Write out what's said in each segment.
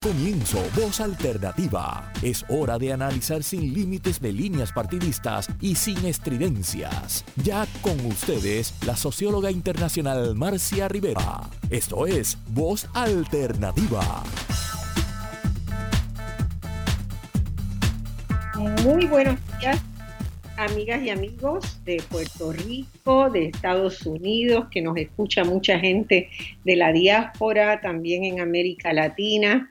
Comienzo Voz Alternativa. Es hora de analizar sin límites de líneas partidistas y sin estridencias. Ya con ustedes, la socióloga internacional Marcia Rivera. Esto es Voz Alternativa. Muy buenos días, amigas y amigos de Puerto Rico, de Estados Unidos, que nos escucha mucha gente de la diáspora, también en América Latina.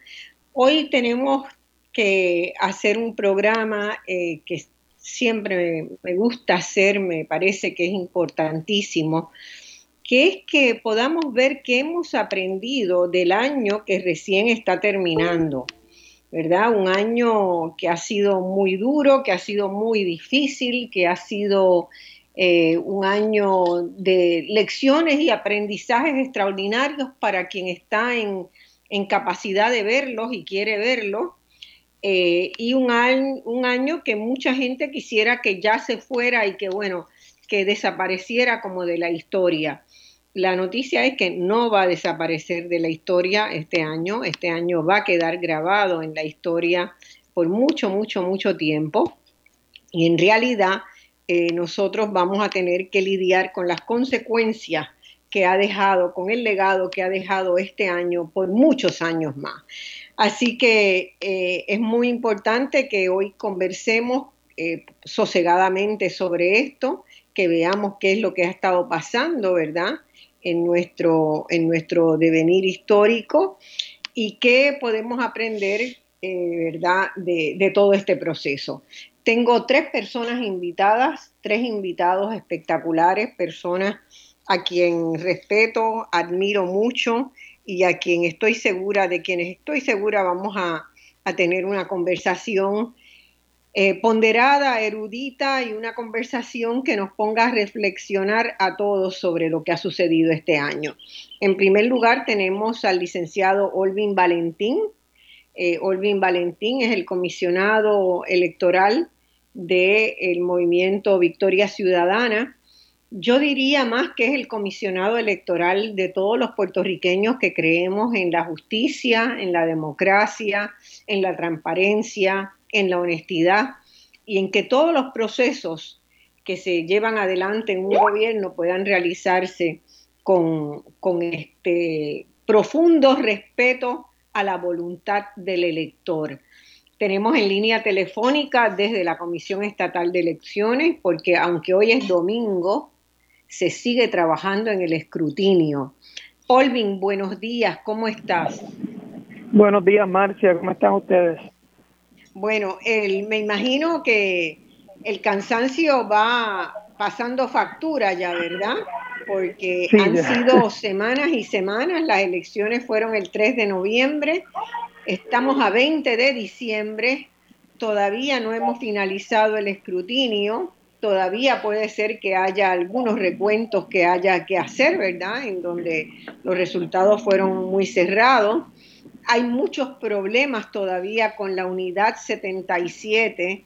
Hoy tenemos que hacer un programa eh, que siempre me gusta hacer, me parece que es importantísimo, que es que podamos ver qué hemos aprendido del año que recién está terminando. ¿Verdad? Un año que ha sido muy duro, que ha sido muy difícil, que ha sido eh, un año de lecciones y aprendizajes extraordinarios para quien está en, capacidad de verlos y quiere verlos. Eh, y un año, un año que mucha gente quisiera que ya se fuera y que, bueno, que desapareciera como de la historia. La noticia es que no va a desaparecer de la historia este año. Este año va a quedar grabado en la historia por mucho, mucho, mucho tiempo. Y en realidad eh, nosotros vamos a tener que lidiar con las consecuencias que ha dejado, con el legado que ha dejado este año por muchos años más. Así que eh, es muy importante que hoy conversemos eh, sosegadamente sobre esto, que veamos qué es lo que ha estado pasando, ¿verdad? En nuestro, en nuestro devenir histórico y qué podemos aprender, eh, ¿verdad?, de, de todo este proceso. Tengo tres personas invitadas, tres invitados espectaculares, personas a quien respeto, admiro mucho y a quien estoy segura, de quienes estoy segura vamos a, a tener una conversación eh, ponderada, erudita y una conversación que nos ponga a reflexionar a todos sobre lo que ha sucedido este año. En primer lugar tenemos al licenciado Olvin Valentín. Eh, Olvin Valentín es el comisionado electoral del movimiento Victoria Ciudadana. Yo diría más que es el comisionado electoral de todos los puertorriqueños que creemos en la justicia, en la democracia, en la transparencia, en la honestidad y en que todos los procesos que se llevan adelante en un gobierno puedan realizarse con, este profundo respeto a la voluntad del elector. Tenemos en línea telefónica desde la Comisión Estatal de Elecciones, porque aunque hoy es domingo, se sigue trabajando en el escrutinio. Olvin, buenos días, ¿cómo estás? Buenos días, Marcia, ¿cómo están ustedes? Bueno, el, me imagino que el cansancio va pasando factura ya, ¿verdad? Porque han sido semanas y semanas, las elecciones fueron el 3 de noviembre, estamos a 20 de diciembre, todavía no hemos finalizado el escrutinio, todavía puede ser que haya algunos recuentos que haya que hacer, ¿verdad? En donde los resultados fueron muy cerrados hay muchos problemas todavía con la unidad 77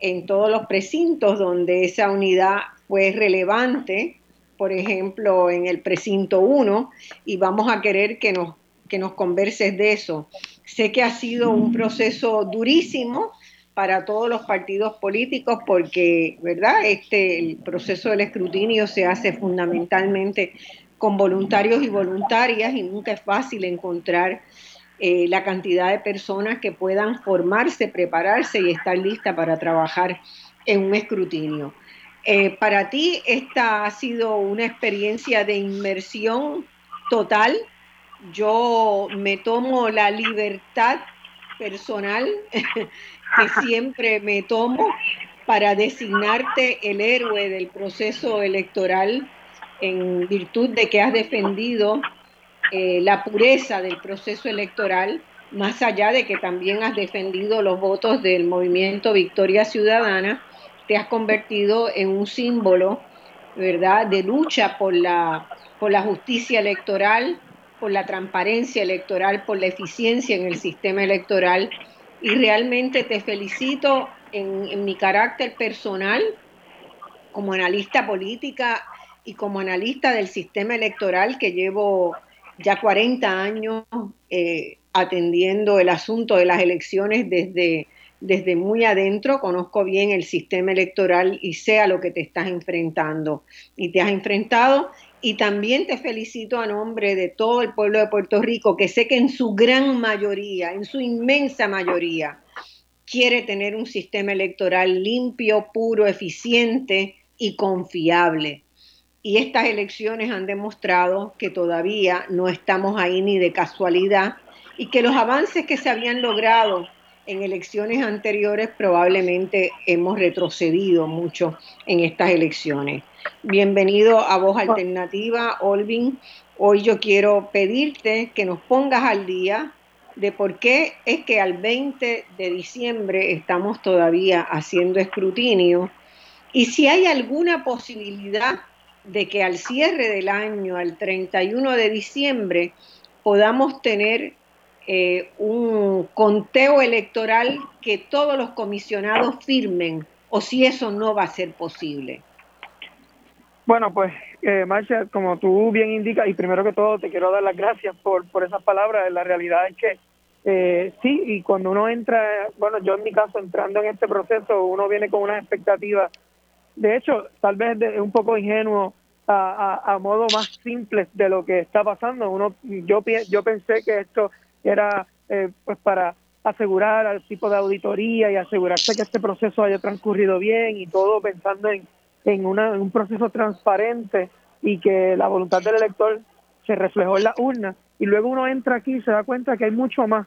en todos los precintos donde esa unidad fue relevante, por ejemplo, en el precinto 1, y vamos a querer que nos, que nos converses de eso. Sé que ha sido un proceso durísimo para todos los partidos políticos porque, ¿verdad? Este el proceso del escrutinio se hace fundamentalmente con voluntarios y voluntarias y nunca es fácil encontrar eh, la cantidad de personas que puedan formarse, prepararse y estar lista para trabajar en un escrutinio. Eh, para ti esta ha sido una experiencia de inmersión total. Yo me tomo la libertad personal que siempre me tomo para designarte el héroe del proceso electoral en virtud de que has defendido eh, la pureza del proceso electoral, más allá de que también has defendido los votos del movimiento Victoria Ciudadana, te has convertido en un símbolo, ¿verdad?, de lucha por la, por la justicia electoral, por la transparencia electoral, por la eficiencia en el sistema electoral. Y realmente te felicito en, en mi carácter personal como analista política y como analista del sistema electoral que llevo ya 40 años eh, atendiendo el asunto de las elecciones desde, desde muy adentro, conozco bien el sistema electoral y sé lo que te estás enfrentando. Y te has enfrentado y también te felicito a nombre de todo el pueblo de Puerto Rico, que sé que en su gran mayoría, en su inmensa mayoría, quiere tener un sistema electoral limpio, puro, eficiente y confiable. Y estas elecciones han demostrado que todavía no estamos ahí ni de casualidad y que los avances que se habían logrado en elecciones anteriores probablemente hemos retrocedido mucho en estas elecciones. Bienvenido a Voz Alternativa, Olvin. Hoy yo quiero pedirte que nos pongas al día de por qué es que al 20 de diciembre estamos todavía haciendo escrutinio y si hay alguna posibilidad de que al cierre del año, al 31 de diciembre, podamos tener eh, un conteo electoral que todos los comisionados firmen o si eso no va a ser posible. Bueno, pues, eh, Marcia, como tú bien indicas, y primero que todo te quiero dar las gracias por, por esas palabras. La realidad es que eh, sí, y cuando uno entra, bueno, yo en mi caso, entrando en este proceso, uno viene con unas expectativas. De hecho, tal vez es un poco ingenuo a, a, modo más simple de lo que está pasando. Uno, yo, yo pensé que esto era eh, pues para asegurar al tipo de auditoría y asegurarse que este proceso haya transcurrido bien y todo pensando en, en, una, un proceso transparente y que la voluntad del elector se reflejó en la urna. Y luego uno entra aquí y se da cuenta que hay mucho más,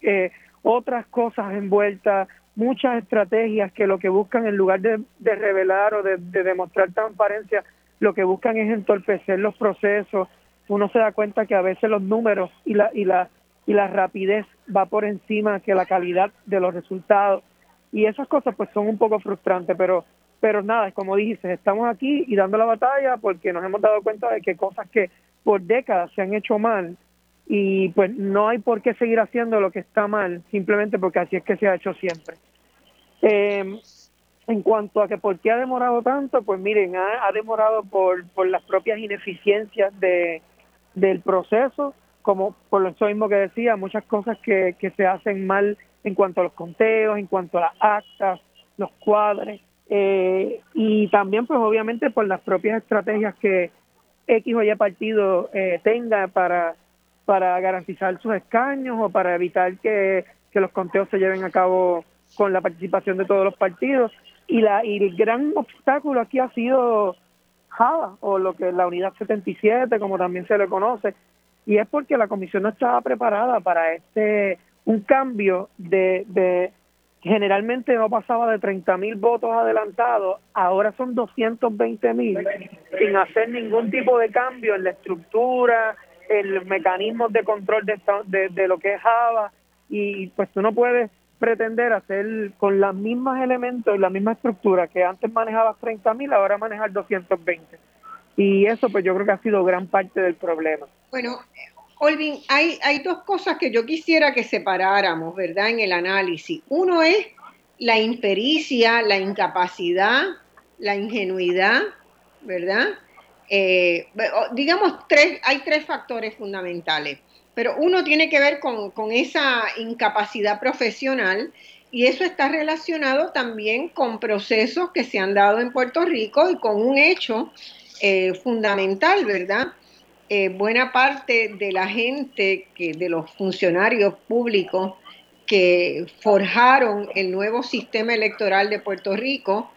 eh, otras cosas envueltas, muchas estrategias que lo que buscan en lugar de, de revelar o de demostrar transparencia, lo que buscan es entorpecer los procesos. Uno se da cuenta que a veces los números y la, y la y la rapidez va por encima que la calidad de los resultados y esas cosas pues son un poco frustrantes pero pero nada como dijiste estamos aquí y dando la batalla porque nos hemos dado cuenta de que cosas que por décadas se han hecho mal y pues no hay por qué seguir haciendo lo que está mal simplemente porque así es que se ha hecho siempre eh, en cuanto a que por qué ha demorado tanto pues miren ha, ha demorado por por las propias ineficiencias de del proceso como por eso mismo que decía, muchas cosas que, que se hacen mal en cuanto a los conteos, en cuanto a las actas, los cuadres, eh, y también pues obviamente por las propias estrategias que X o Y partido eh, tenga para, para garantizar sus escaños o para evitar que, que los conteos se lleven a cabo con la participación de todos los partidos. Y, la, y el gran obstáculo aquí ha sido Java, o lo que la unidad 77, como también se le conoce, y es porque la comisión no estaba preparada para este un cambio de, de generalmente no pasaba de 30 mil votos adelantados, ahora son 220 mil, sin hacer ningún tipo de cambio en la estructura, en los mecanismos de control de, de, de lo que es Java, y pues tú no puedes pretender hacer con los mismos elementos y la misma estructura que antes manejabas 30 mil, ahora manejar 220. Y eso pues yo creo que ha sido gran parte del problema. Bueno, Olvin, hay, hay dos cosas que yo quisiera que separáramos, ¿verdad? En el análisis. Uno es la impericia, la incapacidad, la ingenuidad, ¿verdad? Eh, digamos, tres, hay tres factores fundamentales, pero uno tiene que ver con, con esa incapacidad profesional y eso está relacionado también con procesos que se han dado en Puerto Rico y con un hecho eh, fundamental, ¿verdad? Eh, buena parte de la gente, que, de los funcionarios públicos que forjaron el nuevo sistema electoral de Puerto Rico,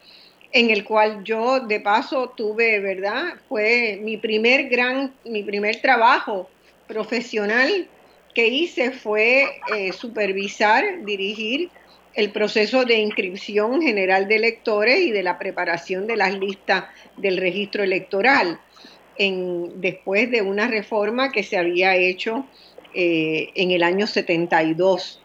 en el cual yo de paso tuve, ¿verdad? Fue mi primer gran, mi primer trabajo profesional que hice fue eh, supervisar, dirigir el proceso de inscripción general de electores y de la preparación de las listas del registro electoral en, después de una reforma que se había hecho eh, en el año 72.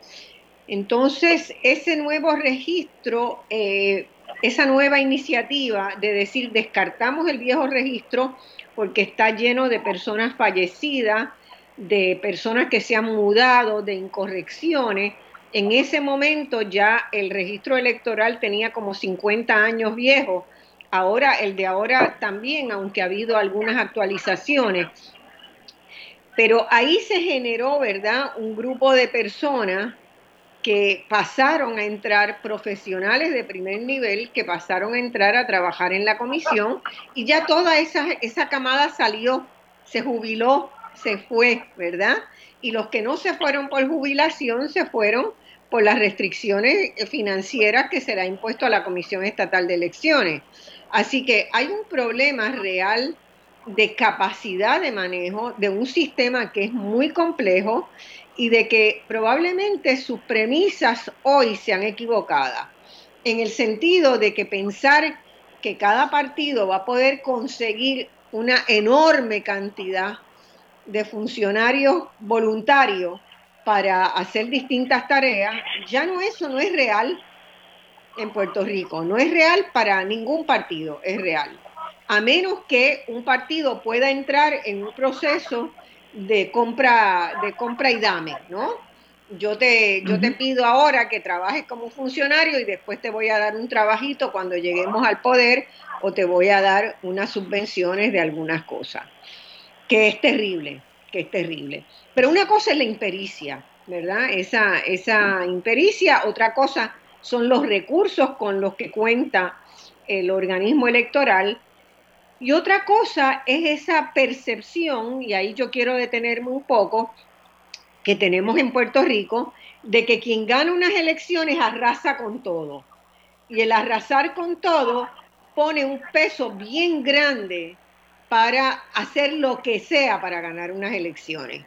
Entonces, ese nuevo registro, eh, esa nueva iniciativa de decir descartamos el viejo registro porque está lleno de personas fallecidas, de personas que se han mudado, de incorrecciones, en ese momento ya el registro electoral tenía como 50 años viejo Ahora, el de ahora también, aunque ha habido algunas actualizaciones. Pero ahí se generó, ¿verdad?, un grupo de personas que pasaron a entrar profesionales de primer nivel, que pasaron a entrar a trabajar en la comisión y ya toda esa, esa camada salió, se jubiló, se fue, ¿verdad? Y los que no se fueron por jubilación se fueron por las restricciones financieras que será impuesto a la Comisión Estatal de Elecciones. Así que hay un problema real de capacidad de manejo de un sistema que es muy complejo y de que probablemente sus premisas hoy sean equivocadas, en el sentido de que pensar que cada partido va a poder conseguir una enorme cantidad de funcionarios voluntarios para hacer distintas tareas, ya no eso no es real en Puerto Rico, no es real para ningún partido, es real. A menos que un partido pueda entrar en un proceso de compra, de compra y dame, ¿no? Yo te, yo te pido ahora que trabajes como funcionario y después te voy a dar un trabajito cuando lleguemos al poder o te voy a dar unas subvenciones de algunas cosas, que es terrible, que es terrible. Pero una cosa es la impericia, ¿verdad? Esa, esa impericia, otra cosa son los recursos con los que cuenta el organismo electoral y otra cosa es esa percepción, y ahí yo quiero detenerme un poco, que tenemos en Puerto Rico, de que quien gana unas elecciones arrasa con todo. Y el arrasar con todo pone un peso bien grande para hacer lo que sea para ganar unas elecciones.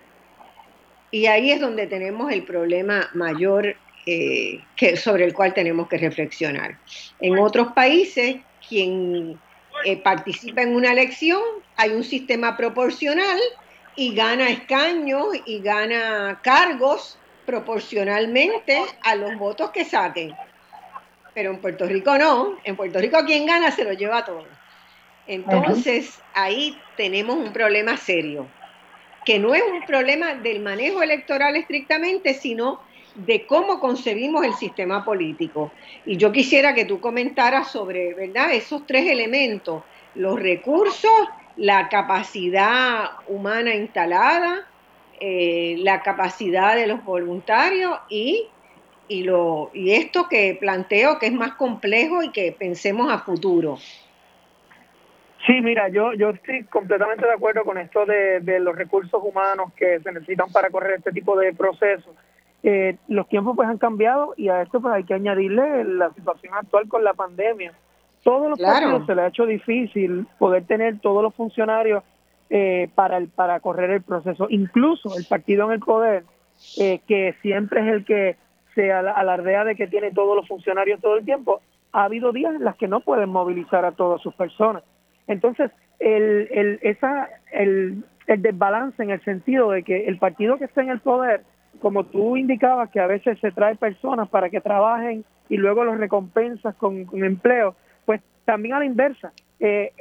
Y ahí es donde tenemos el problema mayor eh, que, sobre el cual tenemos que reflexionar. En otros países, quien eh, participa en una elección, hay un sistema proporcional y gana escaños y gana cargos proporcionalmente a los votos que saquen. Pero en Puerto Rico no, en Puerto Rico quien gana se lo lleva todo. Entonces ahí tenemos un problema serio, que no es un problema del manejo electoral estrictamente, sino de cómo concebimos el sistema político. Y yo quisiera que tú comentaras sobre, ¿verdad?, esos tres elementos, los recursos, la capacidad humana instalada, eh, la capacidad de los voluntarios y, y, lo, y esto que planteo que es más complejo y que pensemos a futuro. Sí, mira, yo, yo estoy completamente de acuerdo con esto de, de los recursos humanos que se necesitan para correr este tipo de procesos eh, los tiempos pues han cambiado y a esto pues hay que añadirle la situación actual con la pandemia. Todos los partidos se les ha hecho difícil poder tener todos los funcionarios eh, para, el, para correr el proceso. Incluso el partido en el poder, eh, que siempre es el que se alardea de que tiene todos los funcionarios todo el tiempo, ha habido días en las que no pueden movilizar a todas sus personas. Entonces, el, el, esa, el, el desbalance en el sentido de que el partido que está en el poder como tú indicabas, que a veces se trae personas para que trabajen y luego los recompensas con, empleo, pues también a la inversa, eh,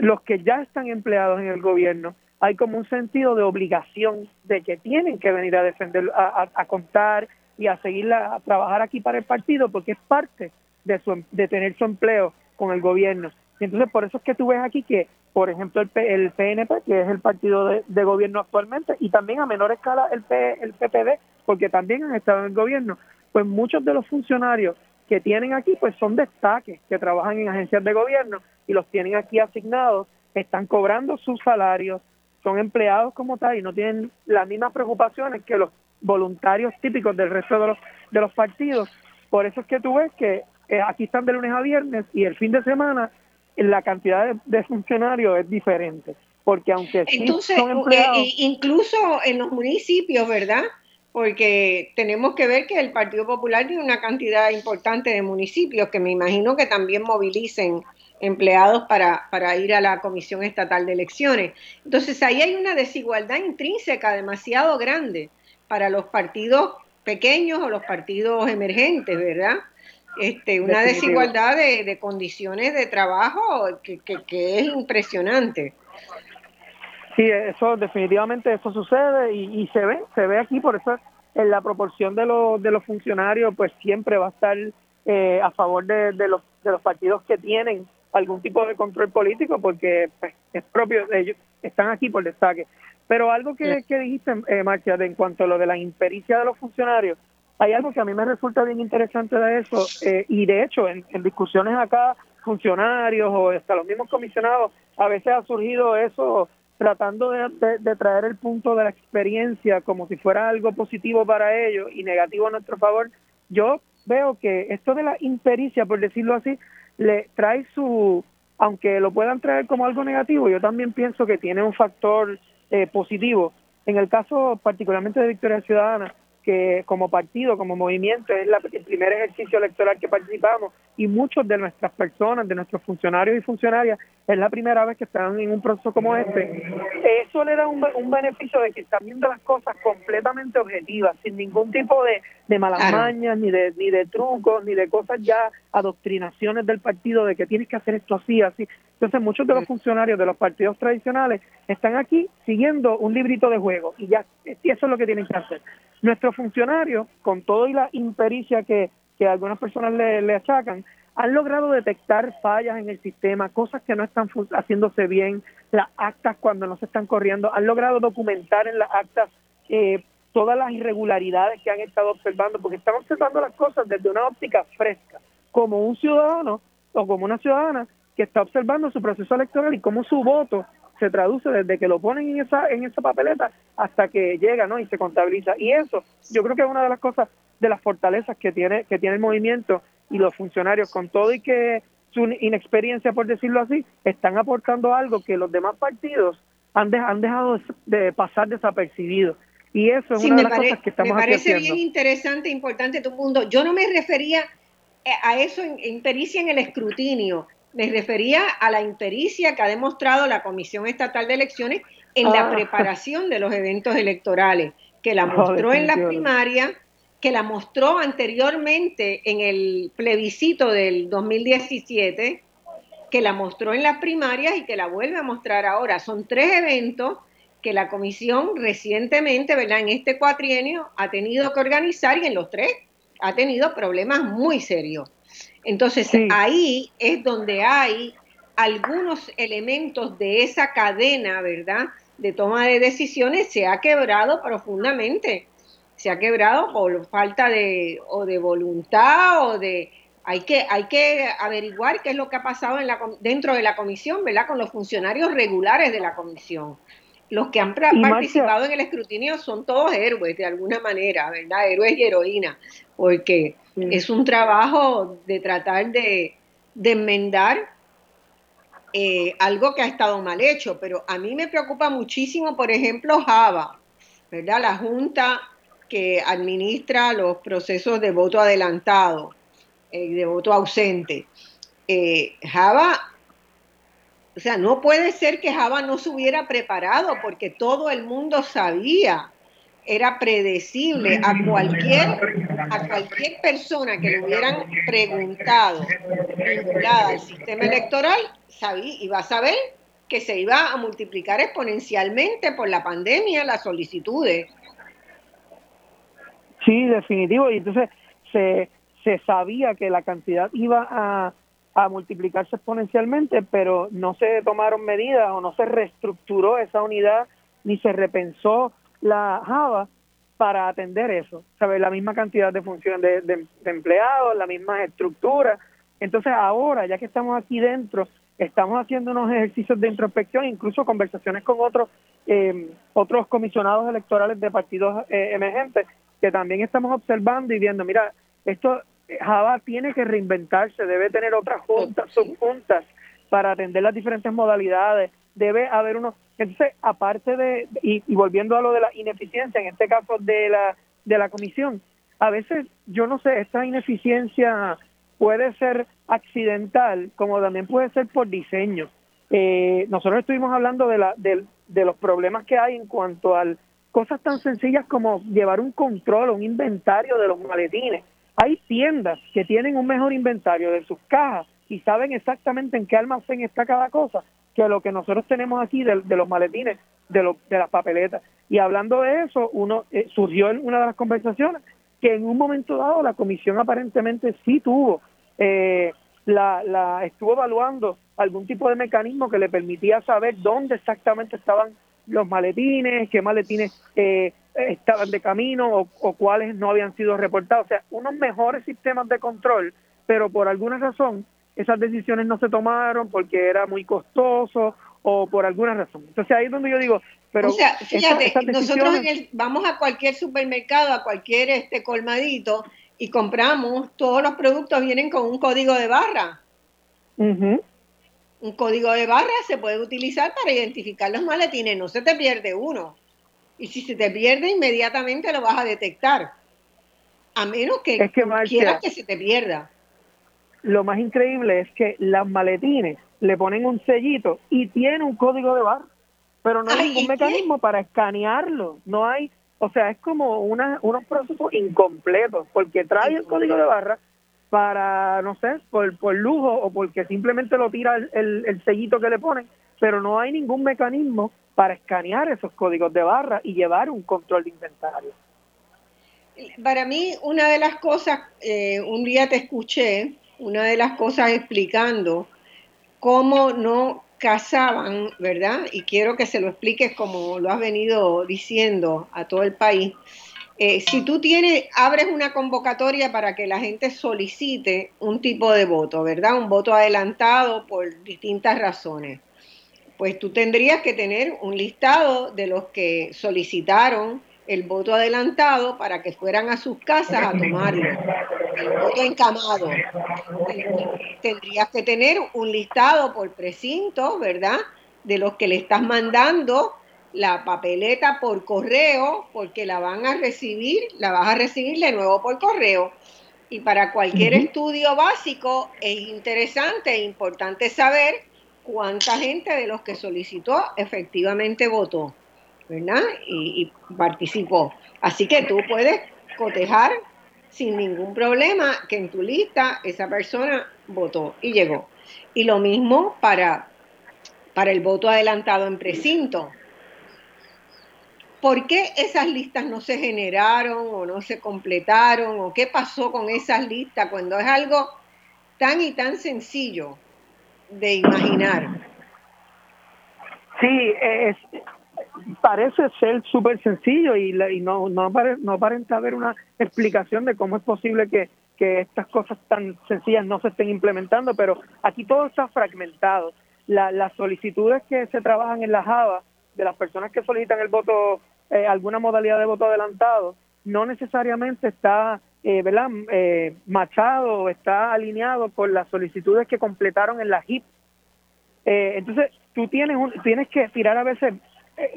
los que ya están empleados en el gobierno, hay como un sentido de obligación de que tienen que venir a defender, a, contar y a seguir a trabajar aquí para el partido, porque es parte de, su, de tener su empleo con el gobierno. Entonces por eso es que tú ves aquí que por ejemplo, el, el PNP, que es el partido de, gobierno actualmente, y también a menor escala el, el PPD, porque también han estado en el gobierno, pues muchos de los funcionarios que tienen aquí, pues son destaques, que trabajan en agencias de gobierno y los tienen aquí asignados, están cobrando sus salarios, son empleados como tal y no tienen las mismas preocupaciones que los voluntarios típicos del resto de los, de los partidos. Por eso es que tú ves que eh, aquí están de lunes a viernes y el fin de semana la cantidad de, funcionarios es diferente, porque aunque sí son empleados... incluso en los municipios, ¿verdad? Porque tenemos que ver que el Partido Popular tiene una cantidad importante de municipios que me imagino que también movilicen empleados para, para ir a la Comisión Estatal de Elecciones. Entonces ahí hay una desigualdad intrínseca demasiado grande para los partidos pequeños o los partidos emergentes, ¿verdad? Este, una desigualdad de, condiciones de trabajo que, que, es impresionante. Sí, eso definitivamente eso sucede y, se ve, se ve aquí, por eso en la proporción de los, de los funcionarios pues siempre va a estar eh, a favor de, de, los, de los partidos que tienen algún tipo de control político porque pues, es propio de ellos, están aquí por destaque. Pero algo que, que dijiste, eh, Marcia, en cuanto a lo de la impericia de los funcionarios, hay algo que a mí me resulta bien interesante de eso, eh, y de hecho, en, discusiones acá, funcionarios o hasta los mismos comisionados, a veces ha surgido eso tratando de, traer el punto de la experiencia como si fuera algo positivo para ellos y negativo a nuestro favor. Yo veo que esto de la impericia, por decirlo así, le trae su, aunque lo puedan traer como algo negativo, yo también pienso que tiene un factor eh, positivo. En el caso particularmente de Victoria Ciudadana, que como partido, como movimiento, es la, el primer ejercicio electoral que participamos y muchos de nuestras personas, de nuestros funcionarios y funcionarias, es la primera vez que están en un proceso como este. Eso le da un, beneficio de que están viendo las cosas completamente objetivas, sin ningún tipo de, de malas mañas, ni de, ni de trucos, ni de cosas ya, adoctrinaciones del partido de que tienes que hacer esto así, así. Entonces muchos de los funcionarios de los partidos tradicionales están aquí siguiendo un librito de juego y ya y eso es lo que tienen que hacer. Nuestros funcionarios, con todo y la impericia que, que algunas personas le, le achacan, han logrado detectar fallas en el sistema, cosas que no están haciéndose bien, las actas cuando no se están corriendo, han logrado documentar en las actas eh, todas las irregularidades que han estado observando, porque están observando las cosas desde una óptica fresca, como un ciudadano o como una ciudadana que está observando su proceso electoral y cómo su voto se traduce desde que lo ponen en esa en esa papeleta hasta que llega no y se contabiliza. Y eso yo creo que es una de las cosas de las fortalezas que tiene que tiene el movimiento y los funcionarios con todo y que su inexperiencia por decirlo así están aportando algo que los demás partidos han, han dejado de pasar desapercibidos y eso es una de las cosas que estamos Me parece bien interesante, importante tu mundo. Yo no me refería eh, a eso en, en pericia en el escrutinio, me refería a la impericia que ha demostrado la Comisión Estatal de Elecciones en la ah. preparación de los eventos electorales, que la mostró en la primaria, que la mostró anteriormente en el plebiscito del 2017, que la mostró en las primarias y que la vuelve a mostrar ahora. Son tres eventos que la comisión recientemente, ¿verdad? En este cuatrienio ha tenido que organizar y en los tres ha tenido problemas muy serios. Entonces ahí es donde hay algunos elementos de esa cadena, ¿verdad? De toma de decisiones se ha quebrado profundamente. Se ha quebrado por falta de o de voluntad o de hay que hay que averiguar qué es lo que ha pasado en la, dentro de la comisión, ¿verdad? Con los funcionarios regulares de la comisión. Los que han participado en el escrutinio son todos héroes de alguna manera, ¿verdad? Héroes y heroínas, porque es un trabajo de tratar de, enmendar eh, algo que ha estado mal hecho, pero a mí me preocupa muchísimo, por ejemplo, Java, ¿verdad? La Junta que administra los procesos de voto adelantado, eh, de voto ausente. Eh, Java, o sea, no puede ser que Java no se hubiera preparado porque todo el mundo sabía era predecible a cualquier, a cualquier persona que le hubieran preguntado vinculada al sistema electoral, sabía, iba a saber que se iba a multiplicar exponencialmente por la pandemia las solicitudes. Sí, definitivo. Y entonces se, se sabía que la cantidad iba a, a multiplicarse exponencialmente, pero no se tomaron medidas o no se reestructuró esa unidad ni se repensó la Java para atender eso, ¿sabes? La misma cantidad de funciones de, de, empleados, la misma estructura. Entonces ahora, ya que estamos aquí dentro, estamos haciendo unos ejercicios de introspección, incluso conversaciones con otros eh, otros comisionados electorales de partidos eh, emergentes, que también estamos observando y viendo, mira, esto Java tiene que reinventarse, debe tener otras juntas, subjuntas para atender las diferentes modalidades, debe haber unos entonces, aparte de, y, volviendo a lo de la ineficiencia, en este caso de la, de la comisión, a veces, yo no sé, esta ineficiencia puede ser accidental, como también puede ser por diseño. Eh, nosotros estuvimos hablando de, la, de, de los problemas que hay en cuanto a cosas tan sencillas como llevar un control, un inventario de los maletines. Hay tiendas que tienen un mejor inventario de sus cajas y saben exactamente en qué almacén está cada cosa que lo que nosotros tenemos aquí de, los maletines, de, de las papeletas. Y hablando de eso, uno eh, surgió en una de las conversaciones que en un momento dado la comisión aparentemente sí tuvo, eh, la, la estuvo evaluando algún tipo de mecanismo que le permitía saber dónde exactamente estaban los maletines, qué maletines eh, estaban de camino o, cuáles no habían sido reportados. O sea, unos mejores sistemas de control, pero por alguna razón esas decisiones no se tomaron porque era muy costoso o por alguna razón. Entonces ahí es donde yo digo, pero... O sea, fíjate, nosotros vamos a cualquier supermercado, a cualquier este colmadito y compramos, todos los productos vienen con un código de barra. Un código de barra se puede utilizar para identificar los maletines, no se te pierde uno. Y si se te pierde, inmediatamente lo vas a detectar. A menos que, es que quieras que se te pierda. Lo más increíble es que las maletines le ponen un sellito y tiene un código de barra, pero no hay ningún mecanismo para escanearlo. No hay, o sea, es como una, unos procesos incompletos, porque trae el código de barra para, no sé, por, por lujo o porque simplemente lo tira el, el, sellito que le ponen, pero no hay ningún mecanismo para escanear esos códigos de barra y llevar un control de inventario. Para mí, una de las cosas, eh, un día te escuché, una de las cosas explicando cómo no cazaban, ¿verdad? Y quiero que se lo expliques como lo has venido diciendo a todo el país. Eh, si tú tienes, abres una convocatoria para que la gente solicite un tipo de voto, ¿verdad? Un voto adelantado por distintas razones. Pues tú tendrías que tener un listado de los que solicitaron el voto adelantado para que fueran a sus casas a tomarlo. El voto encamado. Tendrías que tener un listado por precinto, ¿verdad? De los que le estás mandando la papeleta por correo, porque la van a recibir, la vas a recibir de nuevo por correo. Y para cualquier estudio básico es interesante e importante saber cuánta gente de los que solicitó efectivamente votó. ¿verdad? Y, participó. Así que tú puedes cotejar sin ningún problema que en tu lista esa persona votó y llegó. Y lo mismo para, para el voto adelantado en precinto. ¿Por qué esas listas no se generaron o no se completaron o qué pasó con esas listas cuando es algo tan y tan sencillo de imaginar? Sí, es, parece ser súper sencillo y, no, no, no aparenta haber una explicación de cómo es posible que, estas cosas tan sencillas no se estén implementando, pero aquí todo está fragmentado. las solicitudes que se trabajan en la Java de las personas que solicitan el voto, eh, alguna modalidad de voto adelantado, no necesariamente está eh, ¿verdad? Eh, machado está alineado con las solicitudes que completaron en la HIP. Eh, entonces, tú tienes, un, tienes que tirar a veces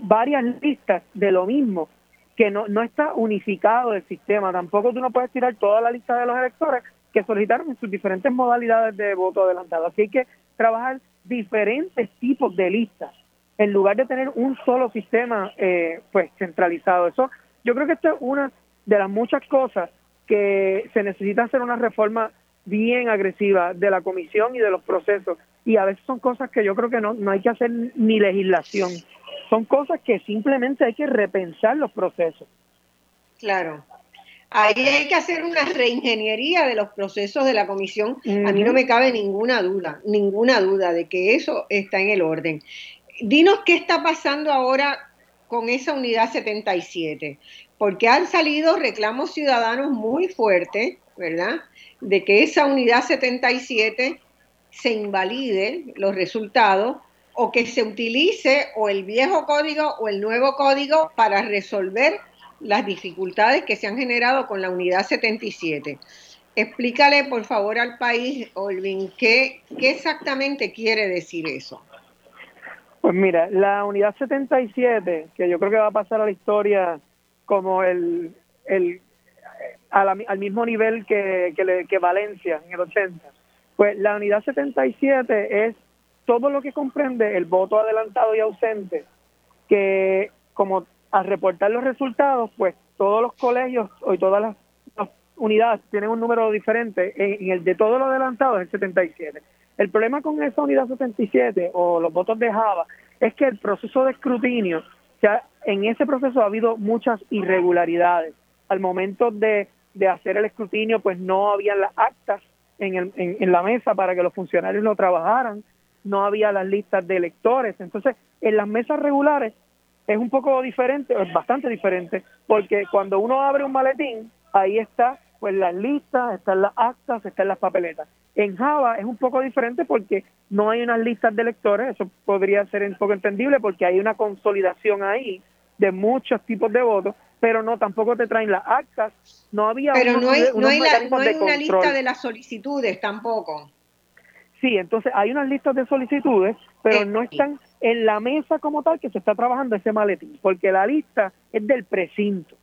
varias listas de lo mismo, que no, no está unificado el sistema. Tampoco tú no puedes tirar toda la lista de los electores que solicitaron sus diferentes modalidades de voto adelantado. Así hay que trabajar diferentes tipos de listas en lugar de tener un solo sistema eh, pues centralizado. Eso yo creo que esto es una de las muchas cosas que se necesita hacer una reforma bien agresiva de la comisión y de los procesos y a veces son cosas que yo creo que no, no hay que hacer ni legislación, son cosas que simplemente hay que repensar los procesos. Claro. Ahí hay que hacer una reingeniería de los procesos de la comisión. A mí no me cabe ninguna duda, ninguna duda de que eso está en el orden. Dinos qué está pasando ahora con esa unidad 77, porque han salido reclamos ciudadanos muy fuertes, ¿verdad? De que esa unidad 77 se invalide los resultados o que se utilice o el viejo código o el nuevo código para resolver las dificultades que se han generado con la unidad 77. Explícale, por favor, al país, Olvin, ¿qué, exactamente quiere decir eso? Pues mira, la unidad 77, que yo creo que va a pasar a la historia como el, el al mismo nivel que, que, que Valencia en el 80, pues la unidad 77 es todo lo que comprende el voto adelantado y ausente, que como al reportar los resultados, pues todos los colegios y todas las, unidades tienen un número diferente, en, el de todos los adelantados es el 77. El problema con esa unidad 77 o los votos de Java es que el proceso de escrutinio, ya en ese proceso ha habido muchas irregularidades. Al momento de, de hacer el escrutinio, pues no había las actas en, el, en la mesa para que los funcionarios lo trabajaran no había las listas de electores. Entonces, en las mesas regulares es un poco diferente, es bastante diferente, porque cuando uno abre un maletín, ahí está pues las listas, están las actas, están las papeletas. En Java es un poco diferente porque no hay unas listas de lectores, eso podría ser un poco entendible porque hay una consolidación ahí de muchos tipos de votos, pero no, tampoco te traen las actas, no había... Pero no hay, no hay, no hay una lista de las solicitudes tampoco. Sí, entonces hay unas listas de solicitudes, pero no están en la mesa como tal que se está trabajando ese maletín, porque la lista es del precinto.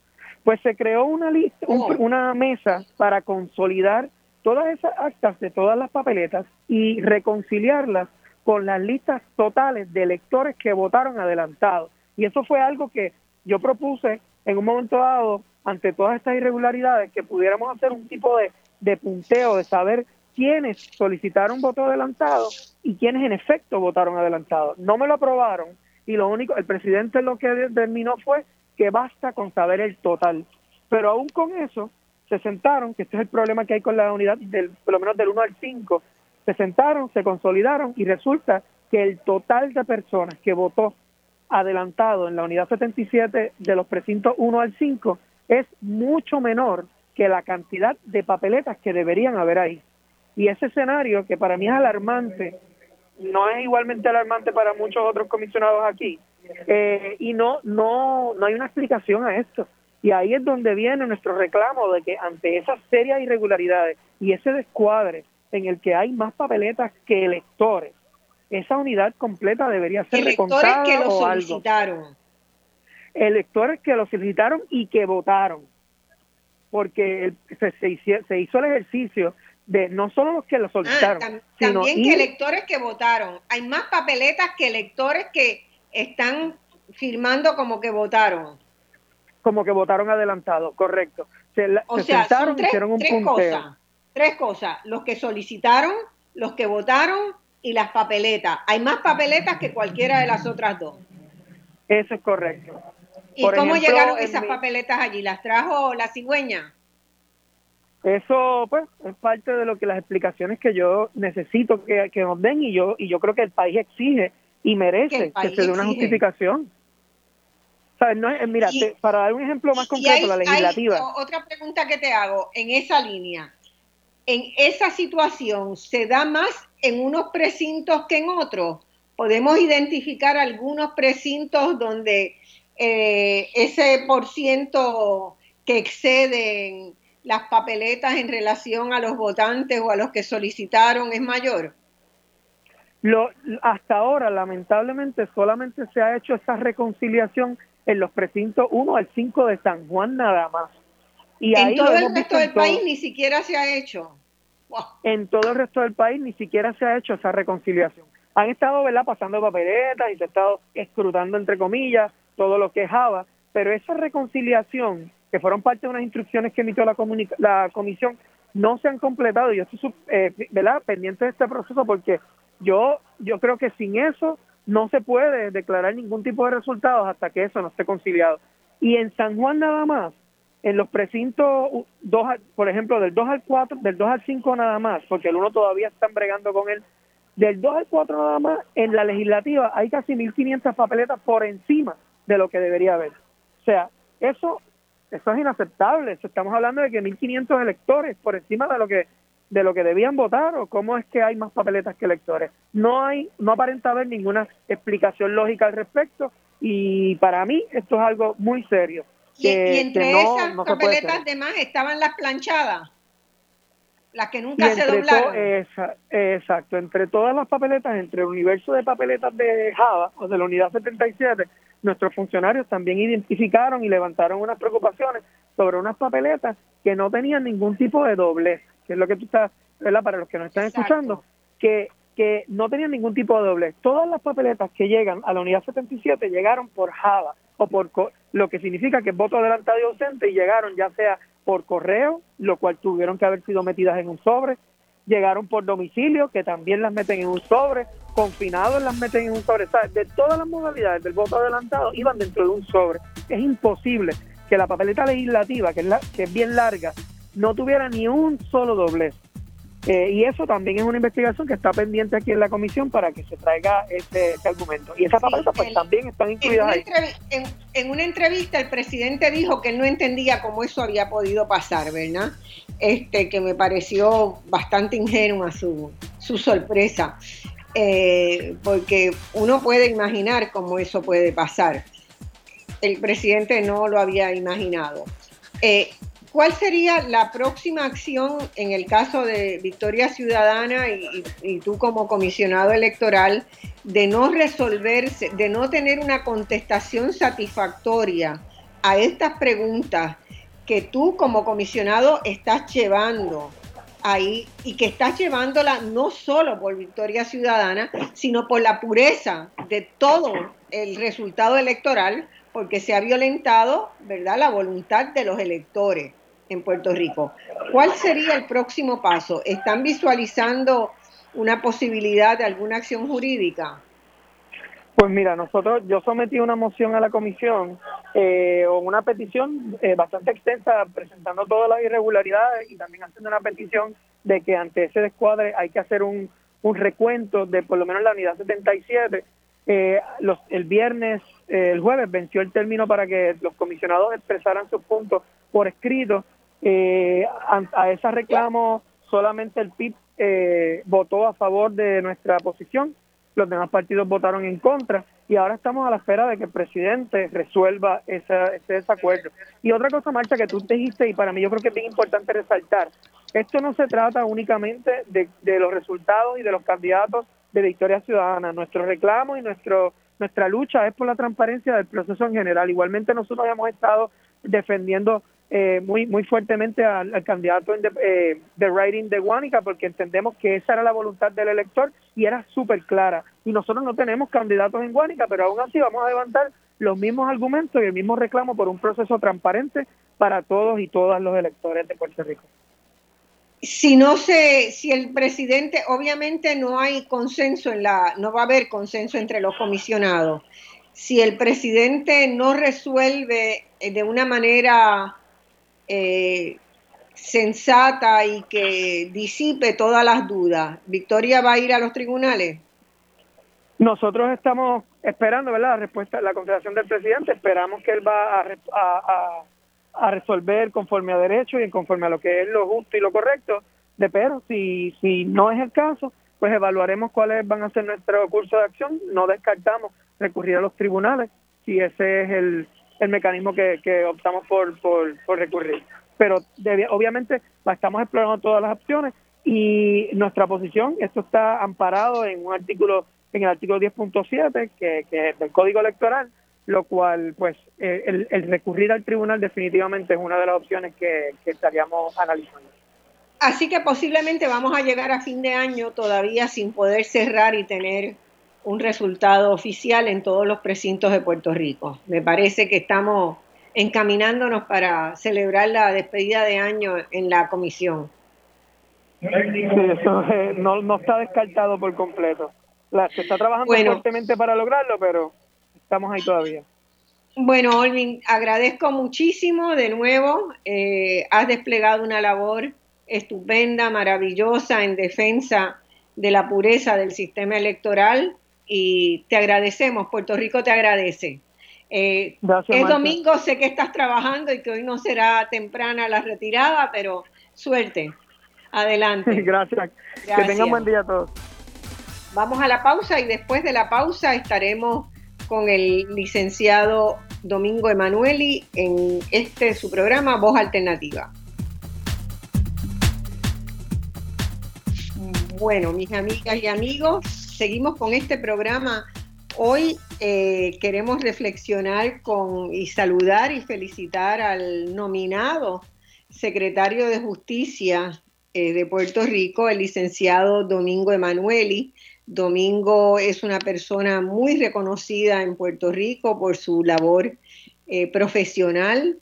Pues se creó una lista, oh. una mesa para consolidar todas esas actas de todas las papeletas y reconciliarlas con las listas totales de electores que votaron adelantados. Y eso fue algo que yo propuse en un momento dado, ante todas estas irregularidades, que pudiéramos hacer un tipo de, de punteo, de saber quiénes solicitaron voto adelantado y quiénes en efecto votaron adelantado. No me lo aprobaron y lo único, el presidente lo que determinó fue que basta con saber el total. Pero aún con eso, se sentaron, que este es el problema que hay con la unidad, del, por lo menos del 1 al 5, se sentaron, se consolidaron y resulta que el total de personas que votó adelantado en la unidad 77 de los precintos 1 al 5 es mucho menor que la cantidad de papeletas que deberían haber ahí. Y ese escenario, que para mí es alarmante, no es igualmente alarmante para muchos otros comisionados aquí, eh, y no, no, no hay una explicación a esto. Y ahí es donde viene nuestro reclamo de que ante esas serias irregularidades y ese descuadre en el que hay más papeletas que electores, esa unidad completa debería ser electores que lo solicitaron. Electores que lo solicitaron y que votaron. Porque se, se, hizo el ejercicio de no solo los que lo solicitaron, ah, también que electores que votaron. Hay más papeletas que electores que están firmando como que votaron. Como que votaron adelantado, correcto. Se, o sea, son tres, cosas. Tres cosas. Los que solicitaron, los que votaron y las papeletas. Hay más papeletas que cualquiera de las otras dos. Eso es correcto. ¿Y cómo llegaron esas papeletas allí? ¿Las trajo la cigüeña? Eso, pues, es parte de lo que las explicaciones que yo necesito que, que nos den y yo y yo creo que el país exige y merece que, se dé una justificación. ¿Sabes? No mira, para dar un ejemplo más concreto, la legislativa. otra pregunta que te hago, en esa línea, en esa situación, ¿se da más en unos precintos que en otros? ¿Podemos identificar algunos precintos donde eh, ese por ciento que exceden las papeletas en relación a los votantes o a los que solicitaron es mayor? Lo, hasta ahora, lamentablemente, solamente se ha hecho esa reconciliación en los precintos 1 al 5 de San Juan nada más. Y en todo el resto del país ni siquiera se ha hecho. En todo el resto del país ni siquiera se ha hecho esa reconciliación. Han estado ¿verdad? pasando papeletas y se ha estado escrutando, entre comillas, todo lo que es Java, pero esa reconciliación, que fueron parte de unas instrucciones que emitió la, la comisión, no se han completado. Yo estoy eh, ¿verdad? pendiente de este proceso porque yo, yo creo que sin eso no se puede declarar ningún tipo de resultados hasta que eso no esté conciliado. Y en San Juan nada más, en los precintos, dos, por ejemplo, del 2 al 4, del 2 al 5 nada más, porque el 1 todavía están bregando con él, del 2 al 4 nada más, en la legislativa hay casi 1.500 papeletas por encima de lo que debería haber. O sea, eso, eso es inaceptable. Estamos hablando de que 1.500 electores por encima de lo que de lo que debían votar o cómo es que hay más papeletas que electores. No hay, no aparenta haber ninguna explicación lógica al respecto y para mí esto es algo muy serio. y, entre esas papeletas de más estaban las planchadas, las que nunca se doblaron. exacto, entre todas las papeletas, entre el universo de papeletas de Java o de la unidad 77, nuestros funcionarios también identificaron y levantaron unas preocupaciones sobre unas papeletas que no tenían ningún tipo de doblez que es lo que tú estás, ¿verdad? Para los que nos están escuchando, que, que no tenían ningún tipo de doble. Todas las papeletas que llegan a la unidad 77 llegaron por Java o por lo que significa que es voto adelantado y ausente y llegaron ya sea por correo, lo cual tuvieron que haber sido metidas en un sobre, llegaron por domicilio, que también las meten en un sobre, confinados las meten en un sobre, ¿sabes? De todas las modalidades del voto adelantado iban dentro de un sobre. Es imposible que la papeleta legislativa, que es, la, que es bien larga, no tuviera ni un solo doblez. Eh, y eso también es una investigación que está pendiente aquí en la comisión para que se traiga ese, argumento. Y esas sí, pues también están incluidas en ahí. En, en, una entrevista el presidente dijo que él no entendía cómo eso había podido pasar, ¿verdad? Este, que me pareció bastante ingenua su, su sorpresa, eh, porque uno puede imaginar cómo eso puede pasar. El presidente no lo había imaginado. Eh, ¿Cuál sería la próxima acción en el caso de Victoria Ciudadana y, tú como comisionado electoral de no resolverse, de no tener una contestación satisfactoria a estas preguntas que tú como comisionado estás llevando ahí y que estás llevándola no solo por Victoria Ciudadana, sino por la pureza de todo el resultado electoral, porque se ha violentado, ¿verdad?, la voluntad de los electores en Puerto Rico. ¿Cuál sería el próximo paso? ¿Están visualizando una posibilidad de alguna acción jurídica? Pues mira, nosotros, yo sometí una moción a la comisión eh, o una petición eh, bastante extensa presentando todas las irregularidades y también haciendo una petición de que ante ese descuadre hay que hacer un, un recuento de por lo menos la unidad 77. Eh, los, el viernes, eh, el jueves venció el término para que los comisionados expresaran sus puntos por escrito eh, a, ese reclamo solamente el PIB eh, votó a favor de nuestra posición, los demás partidos votaron en contra y ahora estamos a la espera de que el presidente resuelva ese desacuerdo. Y otra cosa, Marcha, que tú dijiste y para mí yo creo que es bien importante resaltar, esto no se trata únicamente de, de los resultados y de los candidatos de Victoria Ciudadana. Nuestro reclamo y nuestro nuestra lucha es por la transparencia del proceso en general. Igualmente nosotros hemos estado defendiendo eh, muy muy fuertemente al, candidato de, eh, de writing de Guánica porque entendemos que esa era la voluntad del elector y era súper clara. Y nosotros no tenemos candidatos en Guánica, pero aún así vamos a levantar los mismos argumentos y el mismo reclamo por un proceso transparente para todos y todas los electores de Puerto Rico. Si no se, si el presidente, obviamente no hay consenso en la, no va a haber consenso entre los comisionados. Si el presidente no resuelve de una manera eh, sensata y que disipe todas las dudas, ¿Victoria va a ir a los tribunales? Nosotros estamos esperando ¿verdad? la respuesta, la contestación del presidente, esperamos que él va a, a, resolver conforme a derecho y conforme a lo que es lo justo y lo correcto, de pero si, si no es el caso, pues evaluaremos cuáles van a ser nuestro curso de acción, no descartamos recurrir a los tribunales. Si ese es el, el mecanismo que, que optamos por, por, recurrir. Pero obviamente estamos explorando todas las opciones y nuestra posición, esto está amparado en un artículo, en el artículo 10.7 que, que del Código Electoral, lo cual, pues, eh, el, el, recurrir al tribunal definitivamente es una de las opciones que, que estaríamos analizando. Así que posiblemente vamos a llegar a fin de año todavía sin poder cerrar y tener un resultado oficial en todos los precintos de Puerto Rico. Me parece que estamos encaminándonos para celebrar la despedida de año en la comisión. eso eh, no, no está descartado por completo. La, se está trabajando fuertemente para lograrlo, pero estamos ahí todavía. Bueno, Olvin, agradezco muchísimo de nuevo. Eh, has desplegado una labor estupenda, maravillosa en defensa de la pureza del sistema electoral y te agradecemos, Puerto Rico te agradece. Eh, es domingo, sé que estás trabajando y que hoy no será temprana la retirada, pero suerte. Adelante. Gracias. Que tengan buen día a todos. Vamos a la pausa y después de la pausa estaremos con el licenciado Domingo Emanueli en este su programa Voz Alternativa. Bueno, mis amigas y amigos, seguimos con este programa. Hoy eh, queremos reflexionar con y saludar y felicitar al nominado secretario de Justicia eh, de Puerto Rico, el licenciado Domingo Emanueli. Domingo es una persona muy reconocida en Puerto Rico por su labor eh, profesional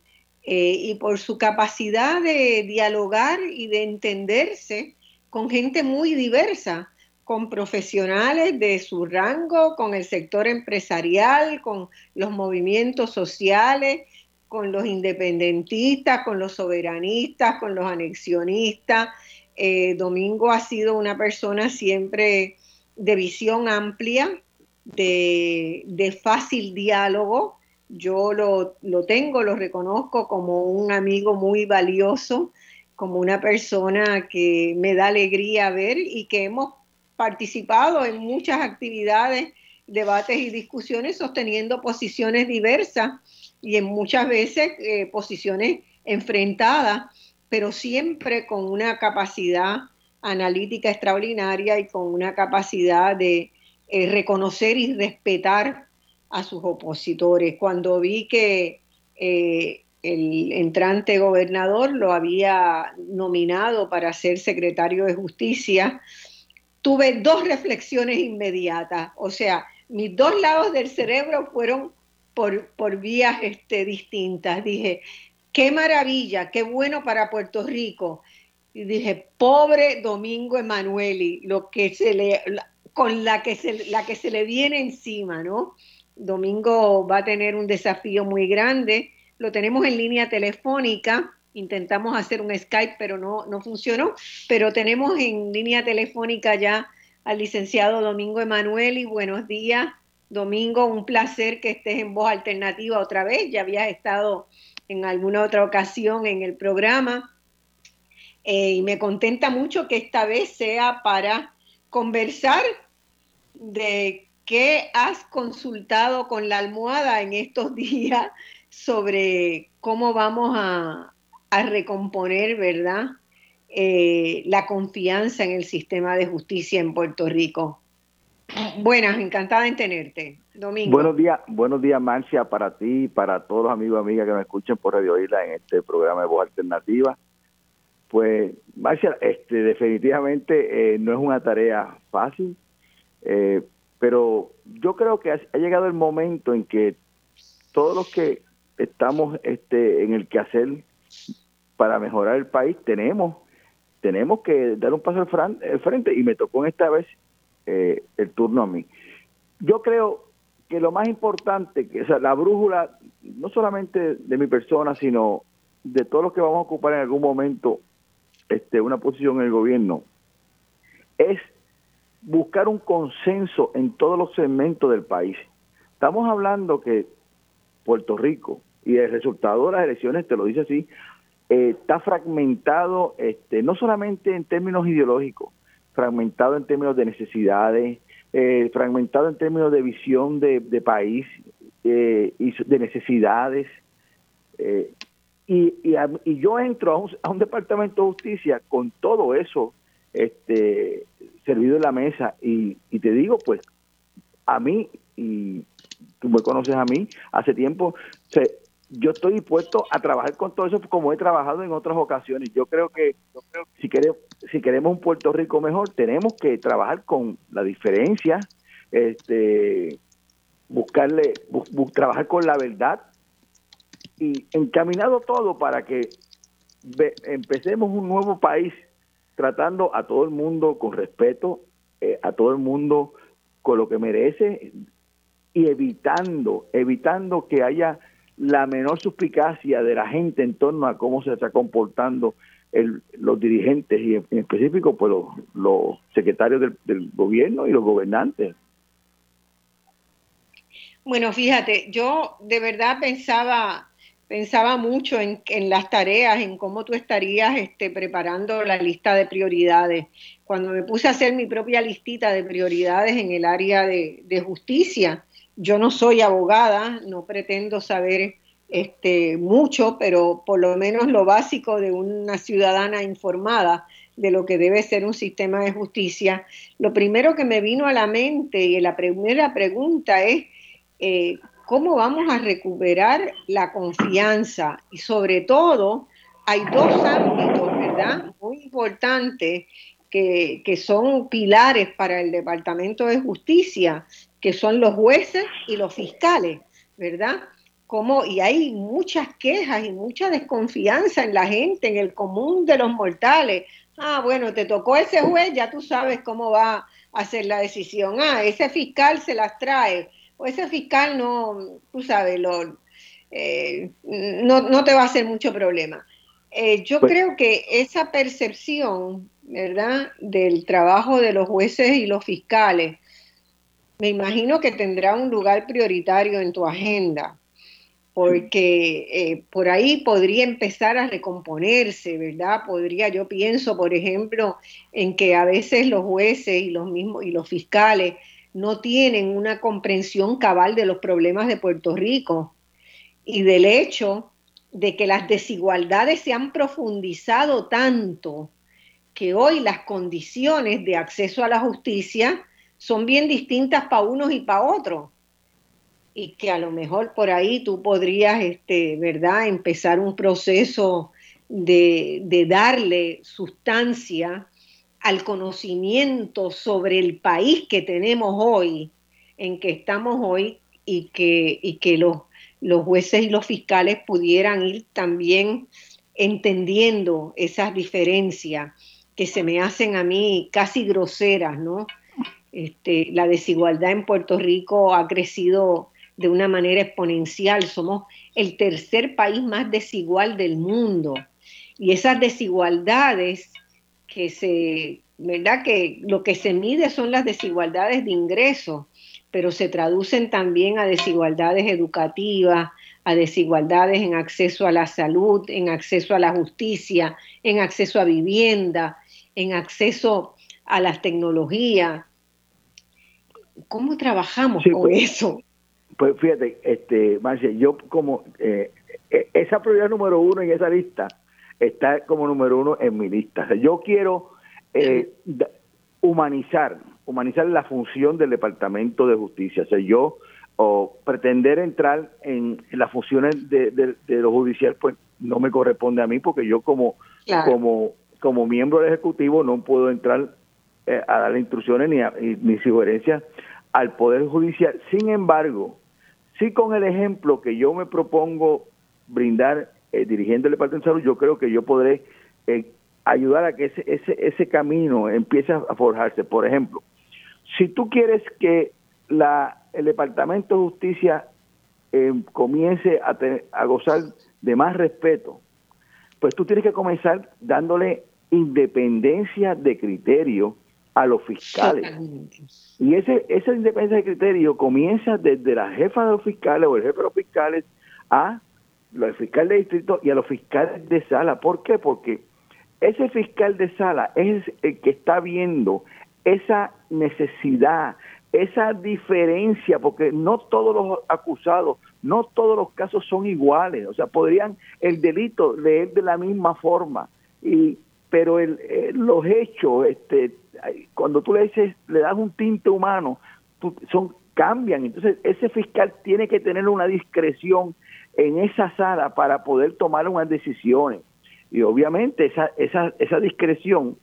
y por su capacidad de dialogar y de entenderse con gente muy diversa con profesionales de su rango, con el sector empresarial, con los movimientos sociales, con los independentistas, con los soberanistas, con los anexionistas. Eh, Domingo ha sido una persona siempre de visión amplia, de, fácil diálogo. Yo lo, lo, tengo, lo reconozco como un amigo muy valioso, como una persona que me da alegría ver y que hemos participado en muchas actividades, debates y discusiones sosteniendo posiciones diversas y en muchas veces eh, posiciones enfrentadas, pero siempre con una capacidad analítica extraordinaria y con una capacidad de eh, reconocer y respetar a sus opositores. Cuando vi que eh, el entrante gobernador lo había nominado para ser secretario de justicia, tuve dos reflexiones inmediatas. O sea, mis dos lados del cerebro fueron por, por vías este, distintas. Dije, qué maravilla, qué bueno para Puerto Rico. Y dije, pobre Domingo Emanueli, lo que se le, con la que, se, la que se le viene encima, ¿no? Domingo va a tener un desafío muy grande. Lo tenemos en línea telefónica. Intentamos hacer un Skype, pero no, no funcionó. Pero tenemos en línea telefónica ya al licenciado Domingo Emanuel y buenos días. Domingo, un placer que estés en Voz Alternativa otra vez. Ya habías estado en alguna otra ocasión en el programa. Eh, y me contenta mucho que esta vez sea para conversar de qué has consultado con la almohada en estos días sobre cómo vamos a, recomponer, ¿verdad? Eh, la confianza en el sistema de justicia en Puerto Rico. Buenas, encantada en tenerte. Domingo. Buenos días, buenos días, Marcia, para ti y para todos los amigos y amigas que me escuchen por Radio Isla en este programa de Voz Alternativa. Pues, Marcia, este, definitivamente eh, no es una tarea fácil, eh, pero yo creo que ha, llegado el momento en que todos los que estamos este, en el quehacer para mejorar el país tenemos tenemos que dar un paso al frente y me tocó en esta vez eh, el turno a mí. Yo creo que lo más importante, que o la brújula, no solamente de mi persona, sino de todos los que vamos a ocupar en algún momento este, una posición en el gobierno, es buscar un consenso en todos los segmentos del país. Estamos hablando que Puerto Rico, y el resultado de las elecciones te lo dice así, eh, está fragmentado este, no solamente en términos ideológicos, fragmentado en términos de necesidades, eh, fragmentado en términos de visión de, país eh, y de necesidades. y, y, yo entro a un, a un departamento de justicia con todo eso este servido en la mesa y, te digo pues a mí y tú me conoces a mí hace tiempo yo estoy dispuesto a trabajar con todo eso como he trabajado en otras ocasiones. Yo creo que si queremos si queremos un Puerto Rico mejor tenemos que trabajar con la diferencia este buscarle trabajar con la verdad y encaminado todo para que empecemos un nuevo país tratando a todo el mundo con respeto, eh, a todo el mundo con lo que merece y evitando, evitando que haya la menor suspicacia de la gente en torno a cómo se está comportando el, los dirigentes y en, específico pues los, secretarios del, gobierno y los gobernantes. Bueno, fíjate, yo de verdad pensaba pensaba mucho en, las tareas, en cómo tú estarías este, preparando la lista de prioridades. Cuando me puse a hacer mi propia listita de prioridades en el área de, justicia, yo no soy abogada, no pretendo saber este, mucho, pero por lo menos lo básico de una ciudadana informada de lo que debe ser un sistema de justicia, lo primero que me vino a la mente y la primera pregunta es, eh, cómo vamos a recuperar la confianza y sobre todo hay dos ámbitos, ¿verdad? Muy importantes que, son pilares para el Departamento de Justicia, que son los jueces y los fiscales, ¿verdad? Como, y hay muchas quejas y mucha desconfianza en la gente, en el común de los mortales. Ah, bueno, te tocó ese juez, ya tú sabes cómo va a hacer la decisión. Ah, ese fiscal se las trae o ese fiscal no, tú sabes, lo, eh, no, no, te va a hacer mucho problema. Eh, yo pues creo que esa percepción, ¿verdad?, del trabajo de los jueces y los fiscales, me imagino que tendrá un lugar prioritario en tu agenda, porque eh, por ahí podría empezar a recomponerse, ¿verdad? Podría, yo pienso, por ejemplo, en que a veces los jueces y los mismos y los fiscales no tienen una comprensión cabal de los problemas de Puerto Rico y del hecho de que las desigualdades se han profundizado tanto que hoy las condiciones de acceso a la justicia son bien distintas para unos y para otros. Y que a lo mejor por ahí tú podrías, este, ¿verdad?, empezar un proceso de, de darle sustancia al conocimiento sobre el país que tenemos hoy, en que estamos hoy, y que, y que los, los jueces y los fiscales pudieran ir también entendiendo esas diferencias que se me hacen a mí casi groseras, ¿no? Este, la desigualdad en Puerto Rico ha crecido de una manera exponencial. Somos el tercer país más desigual del mundo. Y esas desigualdades que se, ¿verdad? Que lo que se mide son las desigualdades de ingresos, pero se traducen también a desigualdades educativas, a desigualdades en acceso a la salud, en acceso a la justicia, en acceso a vivienda, en acceso a las tecnologías. ¿Cómo trabajamos con pues, eso? Pues fíjate, este, Marcia, yo como eh, eh, esa prioridad número uno en esa lista está como número uno en mi lista. yo quiero eh, humanizar, humanizar la función del Departamento de Justicia. O sea, yo o pretender entrar en, las funciones de, de, lo judicial, pues no me corresponde a mí, porque yo como, como, como miembro del Ejecutivo no puedo entrar eh, a dar instrucciones ni, a, ni sugerencias al Poder Judicial. Sin embargo, sí con el ejemplo que yo me propongo brindar eh, dirigiendo el Departamento de Salud, yo creo que yo podré eh, ayudar a que ese, ese, ese camino empiece a forjarse. Por ejemplo, si tú quieres que la, el Departamento de Justicia eh, comience a, a gozar de más respeto, pues tú tienes que comenzar dándole independencia de criterio a los fiscales. Y ese, esa independencia de criterio comienza desde la jefa de los fiscales o el jefe de los fiscales a los fiscales de distrito y a los fiscales de sala. ¿Por qué? Porque ese fiscal de sala es el que está viendo esa necesidad, esa diferencia, porque no todos los acusados, no todos los casos son iguales, o sea, podrían el delito leer de la misma forma, y pero el, eh, los hechos, este, cuando tú le dices, le das un tinte humano, son cambian, entonces ese fiscal tiene que tener una discreción en esa sala para poder tomar unas decisiones. Y obviamente esa, esa, esa discreción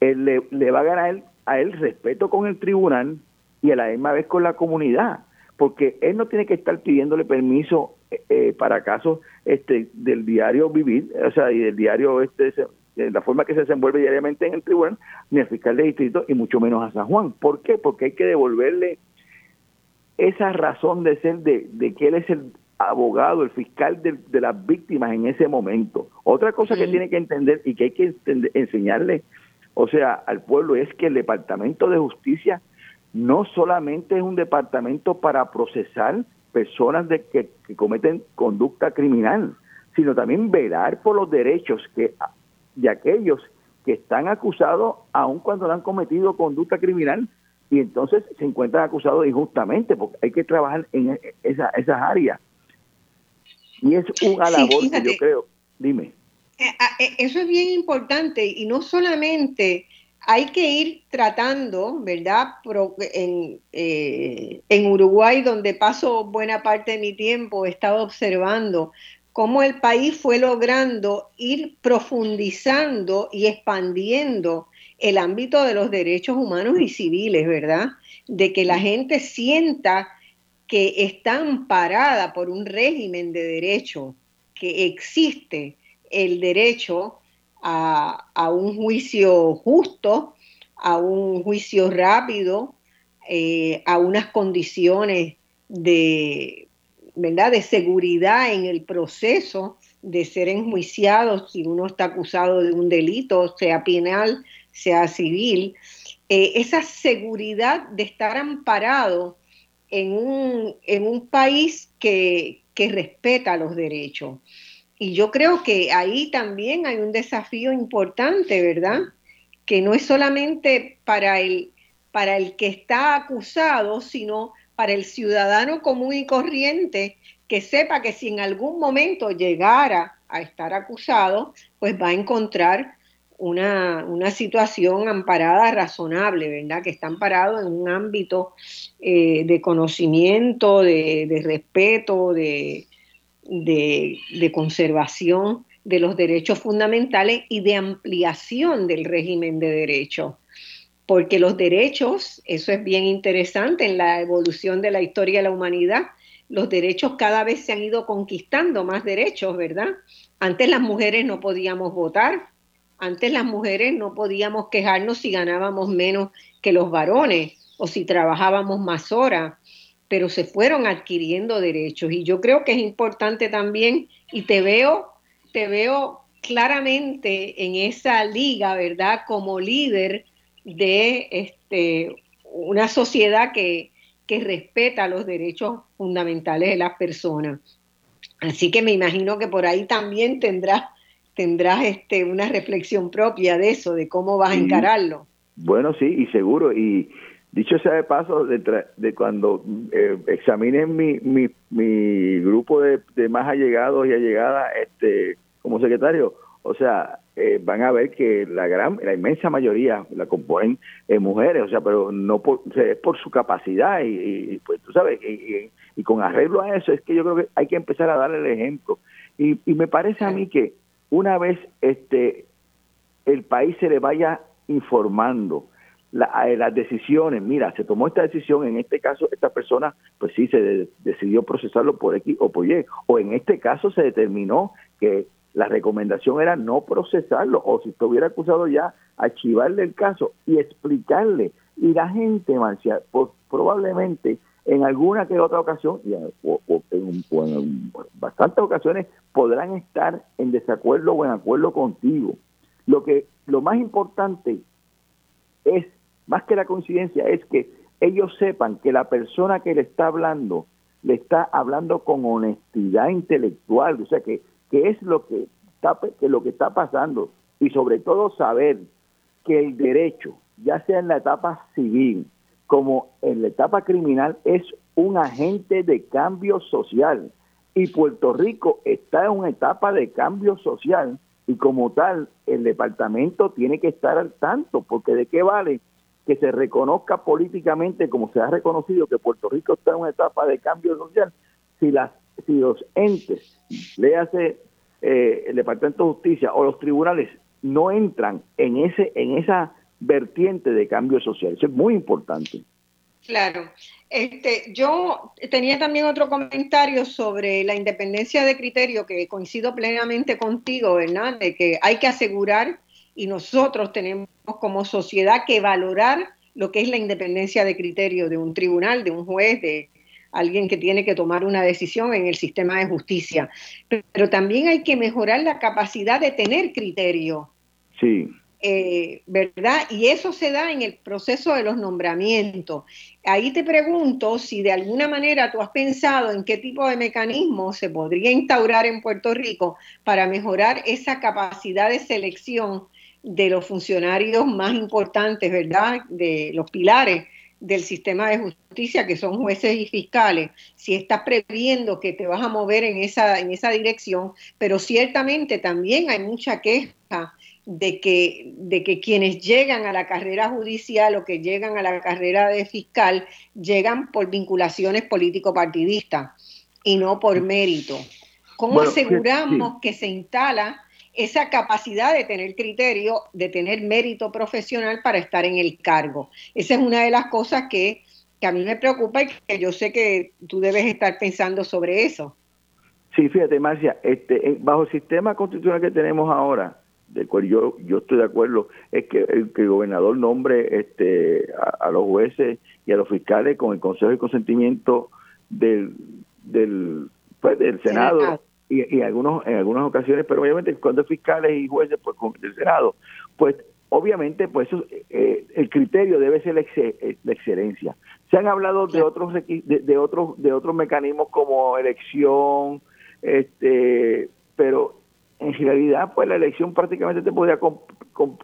le, le, va a ganar a él respeto con el tribunal y a la misma vez con la comunidad, porque él no tiene que estar pidiéndole permiso eh, eh, para casos este, del diario vivir, o sea, y del diario este la forma que se desenvuelve diariamente en el tribunal, ni al fiscal de distrito y mucho menos a San Juan. ¿Por qué? Porque hay que devolverle esa razón de ser de, de que él es el abogado, el fiscal de, las víctimas en ese momento. Otra cosa que tiene que entender y que hay que enseñarle, o sea, al pueblo es que el Departamento de Justicia no solamente es un departamento para procesar personas de que, cometen conducta criminal, sino también velar por los derechos que de aquellos que están acusados aun cuando no han cometido conducta criminal y entonces se encuentran acusados injustamente porque hay que trabajar en esa, esas áreas y es una labor que yo creo. Dime. Eh, ah, eh, eso es bien importante y no solamente hay que ir tratando, ¿verdad? En, eh, en Uruguay, donde paso buena parte de mi tiempo, he estado observando cómo el país fue logrando ir profundizando y expandiendo el ámbito de los derechos humanos y civiles, ¿verdad? De que la gente sienta que está amparada por un régimen de derecho, que existe el derecho a, un juicio justo, a un juicio rápido, eh, a unas condiciones de, ¿verdad? de seguridad en el proceso de ser enjuiciados si uno está acusado de un delito, sea penal, sea civil, eh, esa seguridad de estar amparado en un, en un país que, que respeta los derechos. Y yo creo que ahí también hay un desafío importante, ¿verdad? Que no es solamente para el, para el que está acusado, sino para el ciudadano común y corriente que sepa que si en algún momento llegara a estar acusado, pues va a encontrar una, situación amparada razonable, ¿verdad? Que está amparado en un ámbito eh, de conocimiento, de, respeto, de, de, conservación de los derechos fundamentales y de ampliación del régimen de derechos. Porque los derechos, eso es bien interesante en la evolución de la historia de la humanidad, los derechos cada vez se han ido conquistando más derechos, ¿verdad? Antes las mujeres no podíamos votar, antes las mujeres no podíamos quejarnos si ganábamos menos que los varones o si trabajábamos más horas, pero se fueron adquiriendo derechos y yo creo que es importante también y te veo te veo claramente en esa liga, ¿verdad? Como líder de este una sociedad que, que respeta los derechos fundamentales de las personas. Así que me imagino que por ahí también tendrás tendrás este, una reflexión propia de eso, de cómo vas a encararlo. Bueno, sí, y seguro. Y dicho sea de paso, de, de cuando eh, examinen mi, mi, mi grupo de, más allegados y allegadas este, como secretario, o sea, eh, van a ver que la gran, la inmensa mayoría la componen eh, mujeres, o sea, pero no por, es por su capacidad y, pues tú sabes, y, y, con arreglo a eso es que yo creo que hay que empezar a darle el ejemplo. Y, y me parece a mí que una vez este el país se le vaya informando la, las decisiones, mira, se tomó esta decisión, en este caso esta persona, pues sí, se decidió procesarlo por X o por Y, o en este caso se determinó que la recomendación era no procesarlo, o si estuviera acusado ya, archivarle el caso y explicarle. Y la gente, Marcia, pues, probablemente en alguna que otra ocasión, y o, en, bastantes ocasiones, podrán estar en desacuerdo o en acuerdo contigo. Lo que lo más importante es, más que la coincidencia, es que ellos sepan que la persona que le está hablando le está hablando con honestidad intelectual, o sea que, que es lo que está que lo que está pasando. Y sobre todo saber que el derecho, ya sea en la etapa civil, como en la etapa criminal es un agente de cambio social. Y Puerto Rico está en una etapa de cambio social y como tal el departamento tiene que estar al tanto porque de qué vale que se reconozca políticamente como se ha reconocido que Puerto Rico está en una etapa de cambio social si las si los entes le hace eh, el departamento de justicia o los tribunales no entran en ese en esa vertiente de cambio social. Eso es muy importante. Claro. Este, yo tenía también otro comentario sobre la independencia de criterio que coincido plenamente contigo, ¿verdad? De que hay que asegurar y nosotros tenemos como sociedad que valorar lo que es la independencia de criterio de un tribunal, de un juez, de alguien que tiene que tomar una decisión en el sistema de justicia. Pero también hay que mejorar la capacidad de tener criterio. Sí. Eh, ¿verdad? Y eso se da en el proceso de los nombramientos. Ahí te pregunto si de alguna manera tú has pensado en qué tipo de mecanismo se podría instaurar en Puerto Rico para mejorar esa capacidad de selección de los funcionarios más importantes, ¿verdad? De los pilares del sistema de justicia, que son jueces y fiscales, si estás previendo que te vas a mover en esa, en esa dirección, pero ciertamente también hay mucha queja de que, de que quienes llegan a la carrera judicial o que llegan a la carrera de fiscal llegan por vinculaciones político-partidistas y no por mérito. ¿Cómo aseguramos que se instala esa capacidad de tener criterio, de tener mérito profesional para estar en el cargo? Esa es una de las cosas que, que a mí me preocupa y que yo sé que tú debes estar pensando sobre eso. Sí, fíjate, Marcia, este, bajo el sistema constitucional que tenemos ahora, del cual yo yo estoy de acuerdo es que el, que el gobernador nombre este a, los jueces y a los fiscales con el consejo de consentimiento del del pues del senado y, y algunos, en algunas ocasiones, pero obviamente cuando fiscales y jueces pues, con el Senado, pues obviamente pues eh, el criterio debe ser la, eh, excelencia. Se han hablado de otros de, de, otros de otros mecanismos como elección, este, pero en realidad pues la elección prácticamente te podría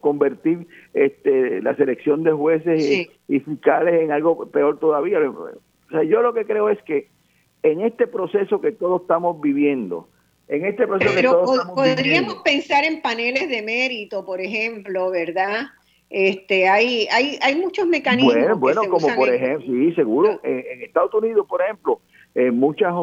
convertir este, la selección de jueces y, fiscales en algo peor todavía. O sea, yo lo que creo es que en este proceso que todos estamos viviendo, en este proceso Pero que todos podríamos pensar en paneles de mérito, por ejemplo, ¿verdad? Este, hay, hay, hay muchos mecanismos. Bueno, bueno como por ejemplo, sí, seguro. En, Estados Unidos, por ejemplo, en muchas,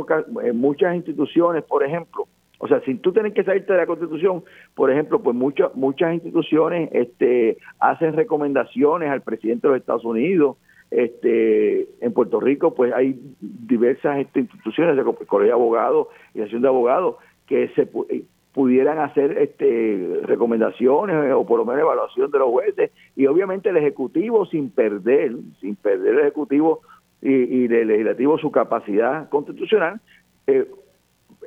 en muchas instituciones, por ejemplo, o sea, si tú tienes que salirte de la Constitución, por ejemplo, pues muchas muchas instituciones este, hacen recomendaciones al presidente de los Estados Unidos. Este, en Puerto Rico, pues hay diversas este, instituciones, el Colegio de Abogados y Asociación de Abogados, que se eh, pudieran hacer este, recomendaciones eh, o por lo menos evaluación de los jueces. Y obviamente el Ejecutivo sin perder, sin perder el Ejecutivo y, y el Legislativo su capacidad constitucional, eh,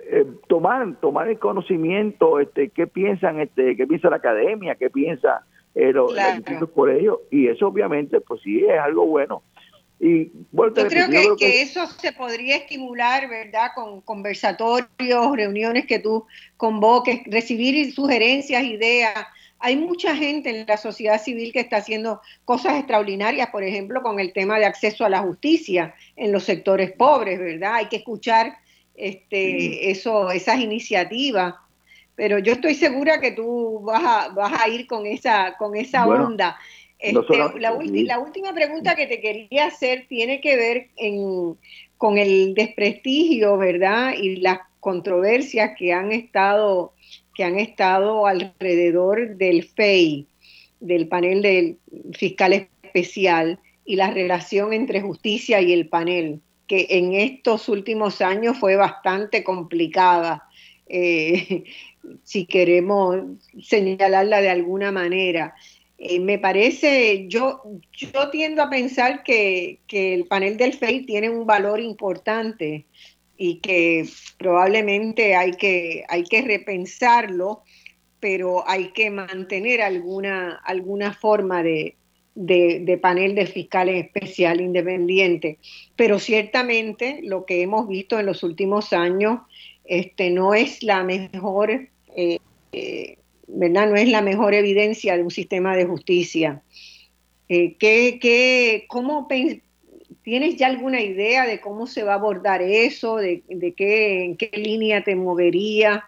eh, tomar tomar el conocimiento este qué piensan este qué piensa la academia qué piensa eh, los, por ello. Y eso obviamente pues sí es algo bueno y bueno, yo creo, que, eso se podría estimular verdad con conversatorios reuniones que tú convoques recibir sugerencias ideas hay mucha gente en la sociedad civil que está haciendo cosas extraordinarias, por ejemplo, con el tema de acceso a la justicia en los sectores pobres, ¿verdad? Hay que escuchar este, eso, esas iniciativas. Pero yo estoy segura que tú vas a, vas a ir con esa, con esa onda. Este, la, última pregunta que te quería hacer tiene que ver con el desprestigio, ¿verdad? Y las controversias que han estado, que han estado alrededor del FEI, del panel del fiscal especial, y la relación entre justicia y el panel que en estos últimos años fue bastante complicada, eh, si queremos señalarla de alguna manera. Eh, me parece, yo, yo tiendo a pensar que, el panel del FEI tiene un valor importante y que probablemente hay que, hay que repensarlo, pero hay que mantener alguna, alguna forma de, de, panel de fiscales especial independiente. Pero ciertamente lo que hemos visto en los últimos años este, no es la mejor, eh, eh, ¿verdad? No es la mejor evidencia de un sistema de justicia. Eh, ¿qué, cómo ¿Tienes ya alguna idea de cómo se va a abordar eso? ¿De, de qué, en qué línea te movería?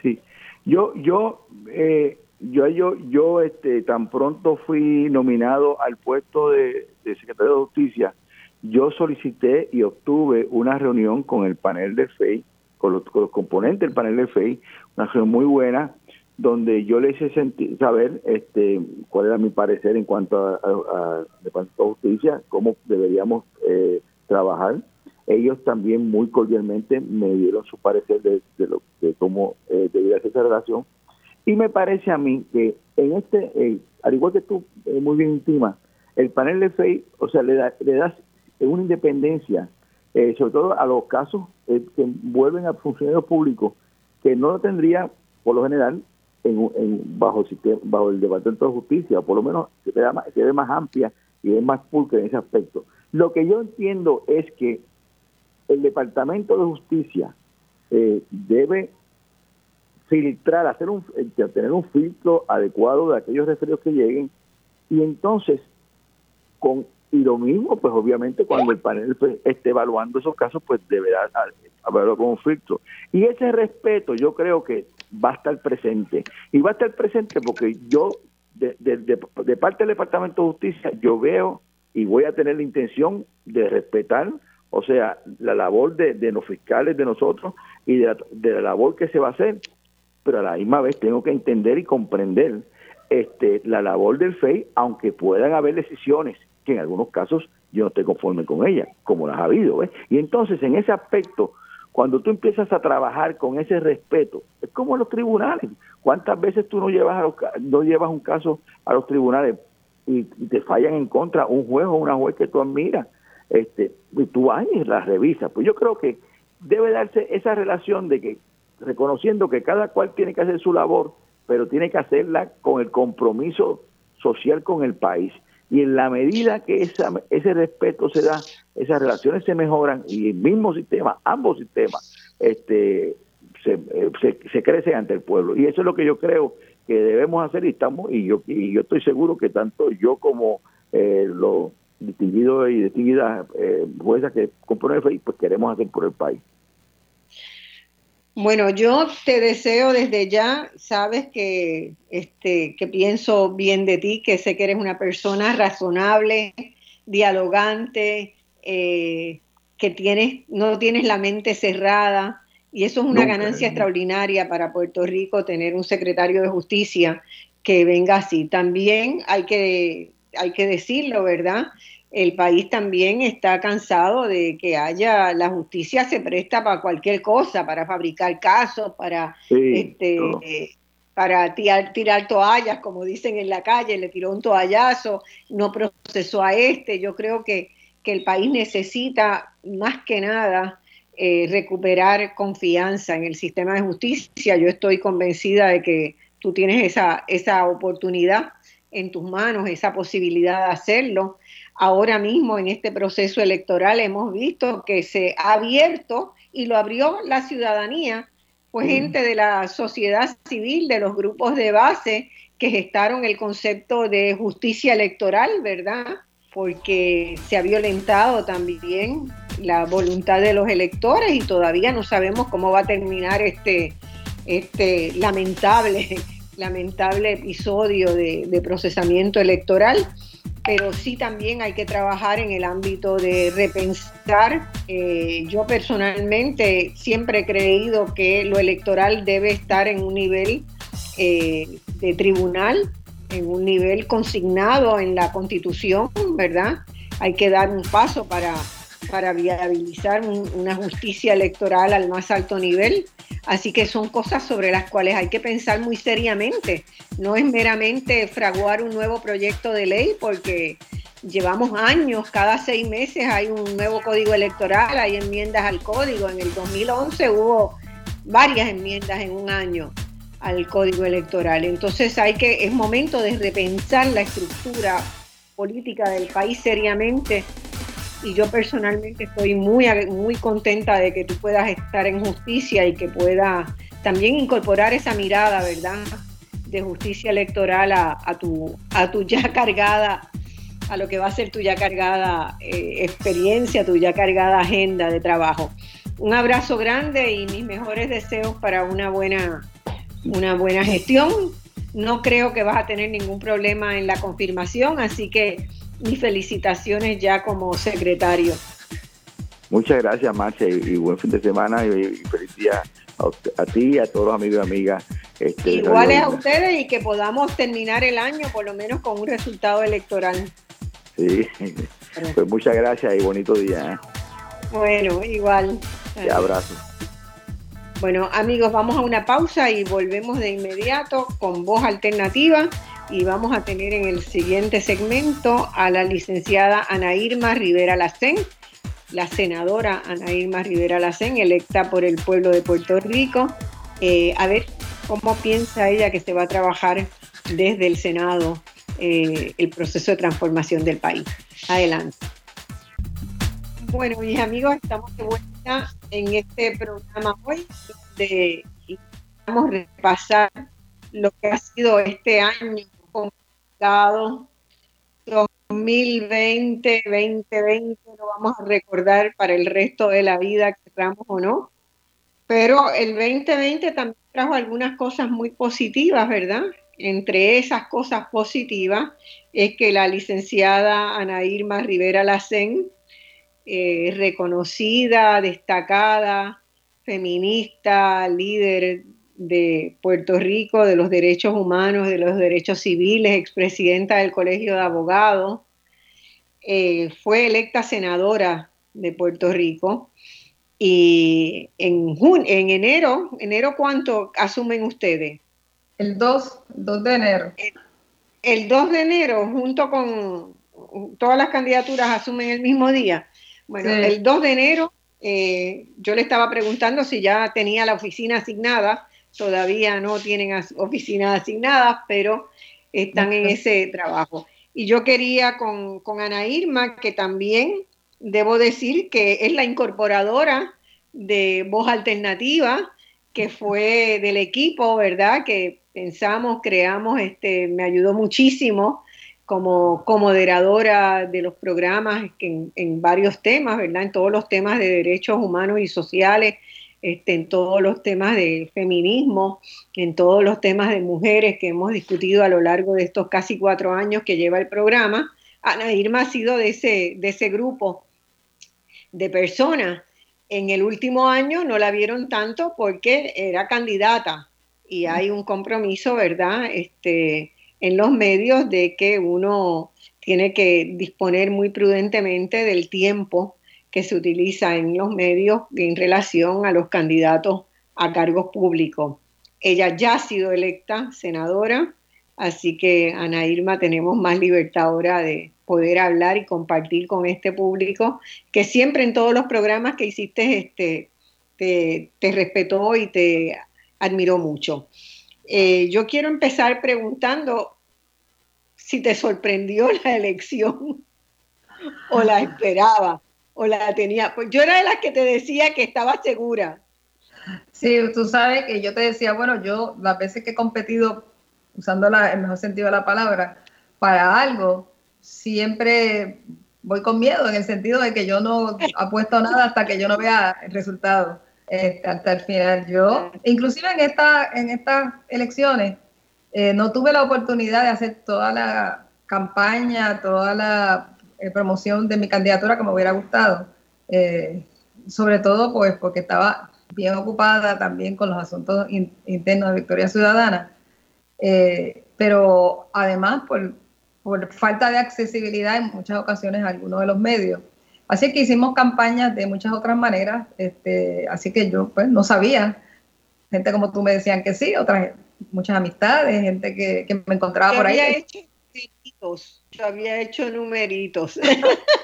Sí, yo, yo eh, yo yo yo este tan pronto fui nominado al puesto de, secretario de justicia yo solicité y obtuve una reunión con el panel de FEI con los, componentes del panel de FEI una reunión muy buena donde yo le hice sentir, saber este cuál era mi parecer en cuanto a, a, justicia cómo deberíamos eh, trabajar. Ellos también muy cordialmente me dieron su parecer de, lo de cómo eh, debía ser esa relación. Y me parece a mí que en este, eh, al igual que tú eh, muy bien intima, el panel de FEI, o sea, le da, le das una independencia, sobre todo a los casos que vuelven a funcionarios públicos, que no lo tendría, por lo general, en, bajo, el sistema, bajo el Departamento de Justicia, o por lo menos se ve, más, se ve más amplia y es más pulcra en ese aspecto. Lo que yo entiendo es que el Departamento de Justicia debe filtrar, hacer un, eh, tener un filtro adecuado de aquellos referidos que lleguen y entonces con y lo mismo pues obviamente cuando el panel pues, esté evaluando esos casos pues deberá haberlo con un filtro y ese respeto yo creo que va a estar presente y va a estar presente porque yo de, de, parte del Departamento de Justicia yo veo y voy a tener la intención de respetar o sea, la labor de, de los fiscales de nosotros y de de la labor que se va a hacer pero a la misma vez tengo que entender y comprender este, la labor del FEI, aunque puedan haber decisiones que en algunos casos yo no estoy conforme con ellas, como las ha habido. Y entonces, en ese aspecto, cuando tú empiezas a trabajar con ese respeto, es como en los tribunales. ¿Cuántas veces tú no llevas, a no llevas un caso a los tribunales y, te fallan en contra un juez o una juez que tú admiras? Este, y tú vas y la revisas. Pues yo creo que debe darse esa relación de que reconociendo que cada cual tiene que hacer su labor, pero tiene que hacerla con el compromiso social con el país. Y en la medida que esa, ese respeto se da, esas relaciones se mejoran y el mismo sistema, ambos sistemas, este, se, eh, se, se crecen ante el pueblo. Y eso es lo que yo creo que debemos hacer y estamos y yo y yo estoy seguro que tanto yo como eh, los distinguidos y distinguidas eh, juezas que componen el país pues queremos hacer por el país. Bueno, yo te deseo desde ya, sabes que, este, que pienso bien de ti, que sé que eres una persona razonable, dialogante, eh, que tienes, no tienes la mente cerrada, y eso es una ganancia extraordinaria para Puerto Rico, tener un secretario de justicia que venga así. También hay que, hay que decirlo, ¿verdad? El país también está cansado de que haya, la justicia se presta para cualquier cosa, para fabricar casos, para, este, para tirar, tirar toallas, como dicen en la calle, le tiró un toallazo, no procesó a este. Yo creo que, que el país necesita más que nada eh, recuperar confianza en el sistema de justicia. Yo estoy convencida de que tú tienes esa, esa oportunidad en tus manos, esa posibilidad de hacerlo ahora mismo en este proceso electoral hemos visto que se ha abierto y lo abrió la ciudadanía, pues gente de la sociedad civil, de los grupos de base que gestaron el concepto de justicia electoral, ¿verdad? Porque se ha violentado también la voluntad de los electores y todavía no sabemos cómo va a terminar este, este lamentable, lamentable episodio de, de procesamiento electoral pero sí también hay que trabajar en el ámbito de repensar. Eh, yo personalmente siempre he creído que lo electoral debe estar en un nivel eh, de tribunal, en un nivel consignado en la constitución, ¿verdad? Hay que dar un paso para para viabilizar una justicia electoral al más alto nivel. Así que son cosas sobre las cuales hay que pensar muy seriamente. No es meramente fraguar un nuevo proyecto de ley porque llevamos años, cada seis meses hay un nuevo código electoral, hay enmiendas al código. En el 2011 hubo varias enmiendas en un año al código electoral. Entonces hay que, es momento de repensar la estructura política del país seriamente y yo personalmente estoy muy, muy contenta de que tú puedas estar en justicia y que puedas también incorporar esa mirada, ¿verdad?, de justicia electoral a, tu, a tu ya cargada, a lo que va a ser tu ya cargada eh, experiencia, tu ya cargada agenda de trabajo. Un abrazo grande y mis mejores deseos para una buena, una buena gestión. No creo que vas a tener ningún problema en la confirmación, así que mis felicitaciones ya como secretario. Muchas gracias, Marcia, y, buen fin de semana y, feliz día a, ti y a todos los amigos y amigas. Este, Iguales a ustedes y que podamos terminar el año por lo menos con un resultado electoral. Sí, pues muchas gracias y bonito día. ¿eh? Bueno, igual. Te abrazo. Bueno, amigos, vamos a una pausa y volvemos de inmediato con voz alternativa y vamos a tener en el siguiente segmento a la licenciada Ana Irma Rivera Lacén, la senadora Ana Irma Rivera Lacén, electa por el pueblo de Puerto Rico. Eh, a ver cómo piensa ella que se va a trabajar desde el Senado eh, el proceso de transformación del país. Adelante. Bueno, mis amigos, estamos de vuelta en este programa hoy, donde vamos a repasar lo que ha sido este año 2020, 2020 lo vamos a recordar para el resto de la vida, queramos o no. Pero el 2020 también trajo algunas cosas muy positivas, ¿verdad? Entre esas cosas positivas es que la licenciada Ana Irma Rivera Lacén, eh, reconocida, destacada, feminista, líder de Puerto Rico, de los derechos humanos, de los derechos civiles, expresidenta del Colegio de Abogados, eh, fue electa senadora de Puerto Rico y en, en enero, enero ¿cuánto asumen ustedes? El 2, 2 de enero. El, 2 de enero, junto con todas las candidaturas asumen el mismo día. Bueno, el 2 de enero eh, yo le estaba preguntando si ya tenía la oficina asignada, todavía no tienen oficinas asignadas, pero están en ese trabajo. Y yo quería con, con Ana Irma, que también debo decir que es la incorporadora de Voz Alternativa, que fue del equipo, ¿verdad? Que pensamos, creamos, este, me ayudó muchísimo como, moderadora de los programas en, en, varios temas, ¿verdad? En todos los temas de derechos humanos y sociales, este, en todos los temas de feminismo, en todos los temas de mujeres que hemos discutido a lo largo de estos casi cuatro años que lleva el programa. Ana Irma ha sido de ese, de ese grupo de personas. En el último año no la vieron tanto porque era candidata y hay un compromiso, ¿verdad? Este, en los medios de que uno tiene que disponer muy prudentemente del tiempo que se utiliza en los medios en relación a los candidatos a cargos públicos. Ella ya ha sido electa senadora, así que Ana Irma tenemos más libertad ahora de poder hablar y compartir con este público que siempre en todos los programas que hiciste este, te, respetó y te admiró mucho. Eh, yo quiero empezar preguntando si te sorprendió la elección o la esperaba o la tenía. Pues yo era de las que te decía que estaba segura. Sí, tú sabes que yo te decía, bueno, yo las veces que he competido, usando la, el mejor sentido de la palabra, para algo, siempre voy con miedo en el sentido de que yo no apuesto nada hasta que yo no vea el resultado este, hasta el final. Yo, inclusive en esta, en estas elecciones, eh, no tuve la oportunidad de hacer toda la campaña, toda la eh, promoción de mi candidatura que me hubiera gustado. Eh, sobre todo pues porque estaba bien ocupada también con los asuntos internos de Victoria Ciudadana, eh, pero además por, por, falta de accesibilidad en muchas ocasiones a algunos de los medios. Así que hicimos campañas de muchas otras maneras, este, así que yo pues no sabía, gente como tú me decían que sí, otras muchas amistades, gente que, que me encontraba por ahí yo había hecho numeritos.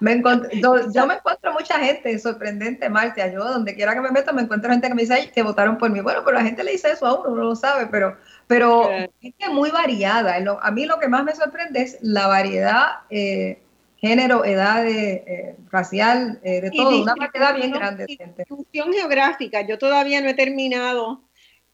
me yo, me encuentro mucha gente sorprendente, Marcia. Yo, donde quiera que me meto, me encuentro gente que me dice que votaron por mí. Bueno, pero la gente le dice eso a uno, no lo sabe, pero, pero gente muy variada. a mí lo que más me sorprende es la variedad. Eh, género, edad eh, racial, eh, de todo, una variedad bien grande. Distribución geográfica, yo todavía no he terminado,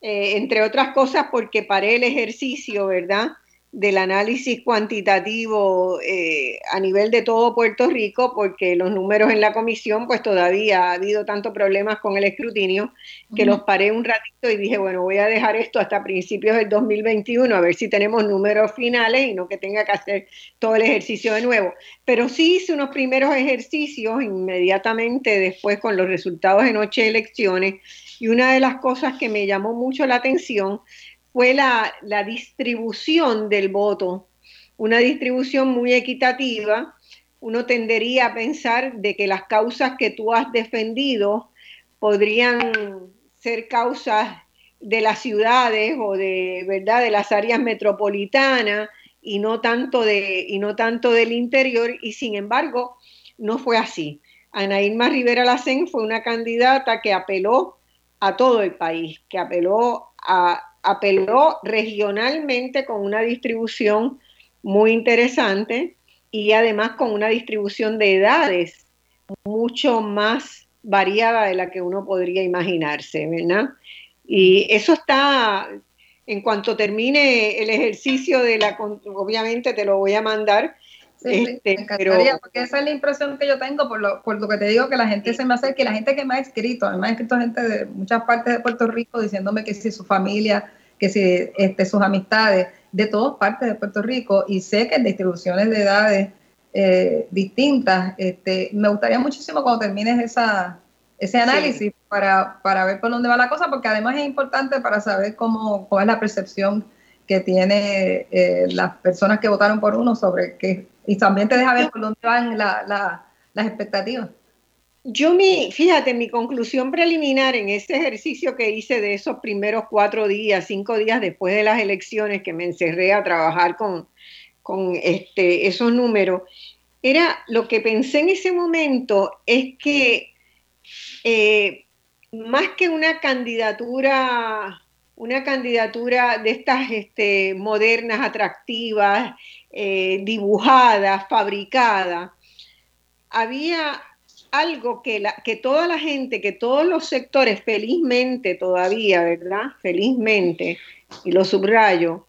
entre otras cosas porque paré el ejercicio, ¿verdad? Del análisis cuantitativo eh, a nivel de todo Puerto Rico, porque los números en la comisión, pues todavía ha habido tantos problemas con el escrutinio, que los paré un ratito y dije, bueno, voy a dejar esto hasta principios del 2021, a ver si tenemos números finales y no que tenga que hacer todo el ejercicio de nuevo. Pero sí hice unos primeros ejercicios inmediatamente después con los resultados de noche de elecciones, y una de las cosas que me llamó mucho la atención fue la, distribución del voto, una distribución muy equitativa. Uno tendería a pensar de que las causas que tú has defendido podrían ser causas de las ciudades o de verdad de las áreas metropolitanas y no tanto de y no tanto del interior y sin embargo no fue así. Ana Irma Rivera Lacén fue una candidata que apeló a todo el país, que apeló a apeló regionalmente con una distribución muy interesante y además con una distribución de edades mucho más variada de la que uno podría imaginarse, ¿verdad? Y eso está, en cuanto termine el ejercicio de la, obviamente te lo voy a mandar, este, encantaría, porque esa es la impresión que yo tengo por lo, por lo que te digo, que la gente se me hace, que la gente que me ha escrito, además ha escrito gente de muchas partes de Puerto Rico diciéndome que si su familia, que si este, sus amistades, de todas partes de Puerto Rico, y sé que en distribuciones de edades eh, distintas, este, me gustaría muchísimo cuando termines esa, ese análisis para, para ver por dónde va la cosa, porque además es importante para saber cómo, cuál es la percepción que tiene eh, las personas que votaron por uno sobre qué y también te deja ver por dónde van las expectativas. Yo mi, fíjate, mi conclusión preliminar en ese ejercicio que hice de esos primeros cuatro días, cinco días después de las elecciones, que me encerré a trabajar con, con este, esos números, era lo que pensé en ese momento es que eh, más que una candidatura, una candidatura de estas este, modernas, atractivas, eh, dibujadas, fabricadas, había algo que, la, que toda la gente, que todos los sectores, felizmente todavía, ¿verdad? Felizmente, y lo subrayo,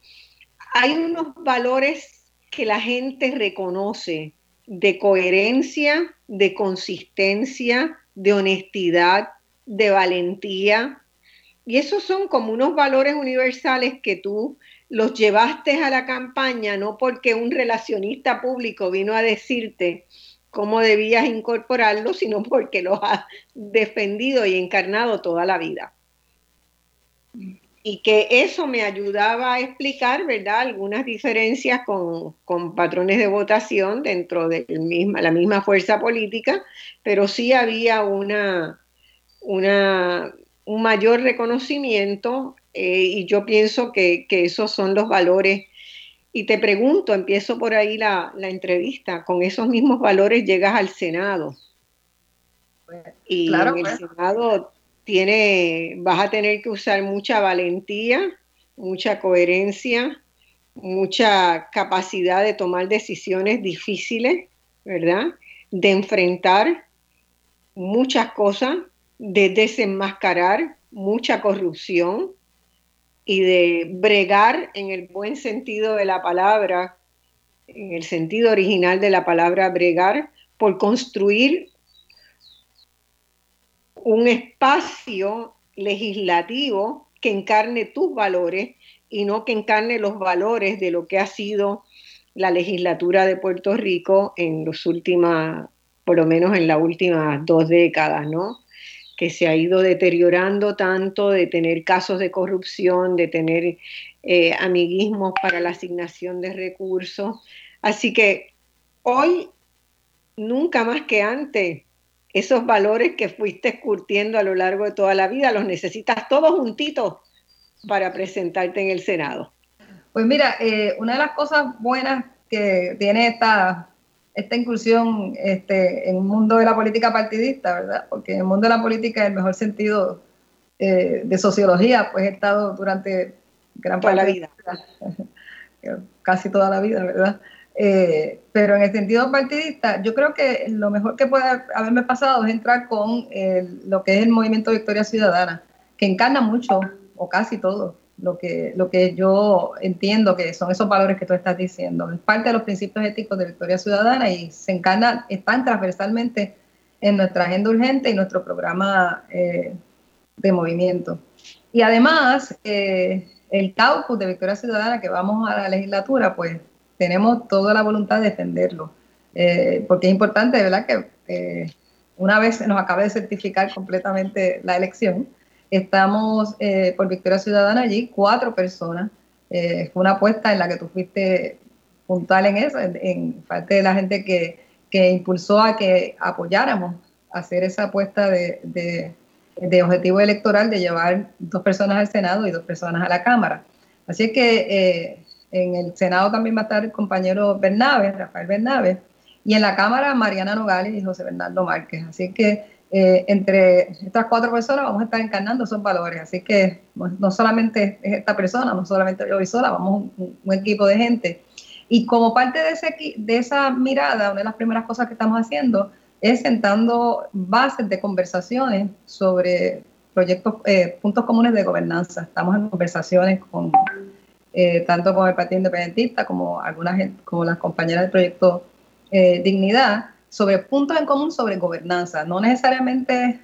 hay unos valores que la gente reconoce de coherencia, de consistencia, de honestidad, de valentía. Y esos son como unos valores universales que tú los llevaste a la campaña, no porque un relacionista público vino a decirte cómo debías incorporarlos, sino porque los has defendido y encarnado toda la vida y que eso me ayudaba a explicar, ¿verdad?, algunas diferencias con, patrones de votación dentro de la misma fuerza política, pero sí había una, una un mayor reconocimiento eh, y yo pienso que, esos son los valores. Y te pregunto, empiezo por ahí la, entrevista, con esos mismos valores llegas al Senado. Y en el pues. Senado tiene, vas a tener que usar mucha valentía, mucha coherencia, mucha capacidad de tomar decisiones difíciles, ¿verdad? De enfrentar muchas cosas, de desenmascarar mucha corrupción y de bregar en el buen sentido de la palabra, en el sentido original de la palabra bregar, por construir un espacio legislativo que encarne tus valores y no que encarne los valores de lo que ha sido la legislatura de Puerto Rico en los últimas, por lo menos en las últimas dos décadas, ¿no? Que se ha ido deteriorando tanto de tener casos de corrupción, de tener eh, amiguismos para la asignación de recursos. Así que hoy, nunca más que antes, esos valores que fuiste curtiendo a lo largo de toda la vida, los necesitas todos juntitos para presentarte en el Senado. Pues mira, eh, una de las cosas buenas que tiene esta, esta incursión este, en el mundo de la política partidista, ¿verdad? Porque en el mundo de la política, en el mejor sentido eh, de sociología, pues he estado durante gran parte de la vida, casi toda la vida, ¿verdad? Eh, pero en el sentido partidista, yo creo que lo mejor que puede haberme pasado es entrar con lo que es el movimiento Victoria Ciudadana, que encarna mucho, o casi todo, lo que, lo que yo entiendo que son esos valores que tú estás diciendo. Es parte de los principios éticos de Victoria Ciudadana y se encarna, están transversalmente en nuestra agenda urgente y nuestro programa eh, de movimiento. Y además, eh, el caucus de Victoria Ciudadana que vamos a la legislatura, pues tenemos toda la voluntad de defenderlo. Eh, porque es importante, ¿verdad?, que una vez nos acabe de certificar completamente la elección, estamos eh, por Victoria Ciudadana allí, cuatro personas. fue una apuesta en la que tú fuiste puntual en eso, en, parte de la gente que, que, impulsó a que apoyáramos hacer esa apuesta de, de, de, objetivo electoral de llevar dos personas al Senado y dos personas a la Cámara. Así que en el Senado también va a estar el compañero Bernabe, Rafael Bernabe, y en la Cámara Mariana Nogales y José Bernardo Márquez. Así que eh, entre estas cuatro personas vamos a estar encarnando esos valores. Así que no solamente es esta persona, no solamente yo y sola, vamos un, un equipo de gente. Y como parte de, ese, de esa mirada, una de las primeras cosas que estamos haciendo es sentando bases de conversaciones sobre proyectos, eh, puntos comunes de gobernanza. Estamos en conversaciones con eh, tanto con el Partido Independentista como algunas como las compañeras del proyecto eh, Dignidad, sobre puntos en común sobre gobernanza, no necesariamente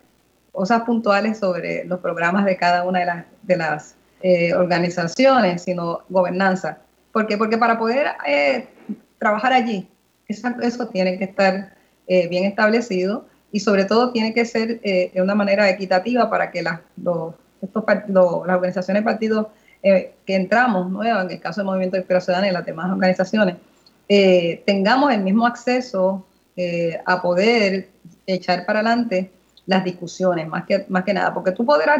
cosas puntuales sobre los programas de cada una de las, de las eh, organizaciones, sino gobernanza. ¿Por qué? Porque para poder trabajar allí, eso, tiene que estar bien establecido y sobre todo tiene que ser de una manera equitativa para que las, los, estos, las organizaciones partidos eh, que entramos, nueva, en el caso del Movimiento de Ciudadana y las demás organizaciones, eh, tengamos el mismo acceso eh, a poder echar para adelante las discusiones, más que, más que nada, porque tú podrás,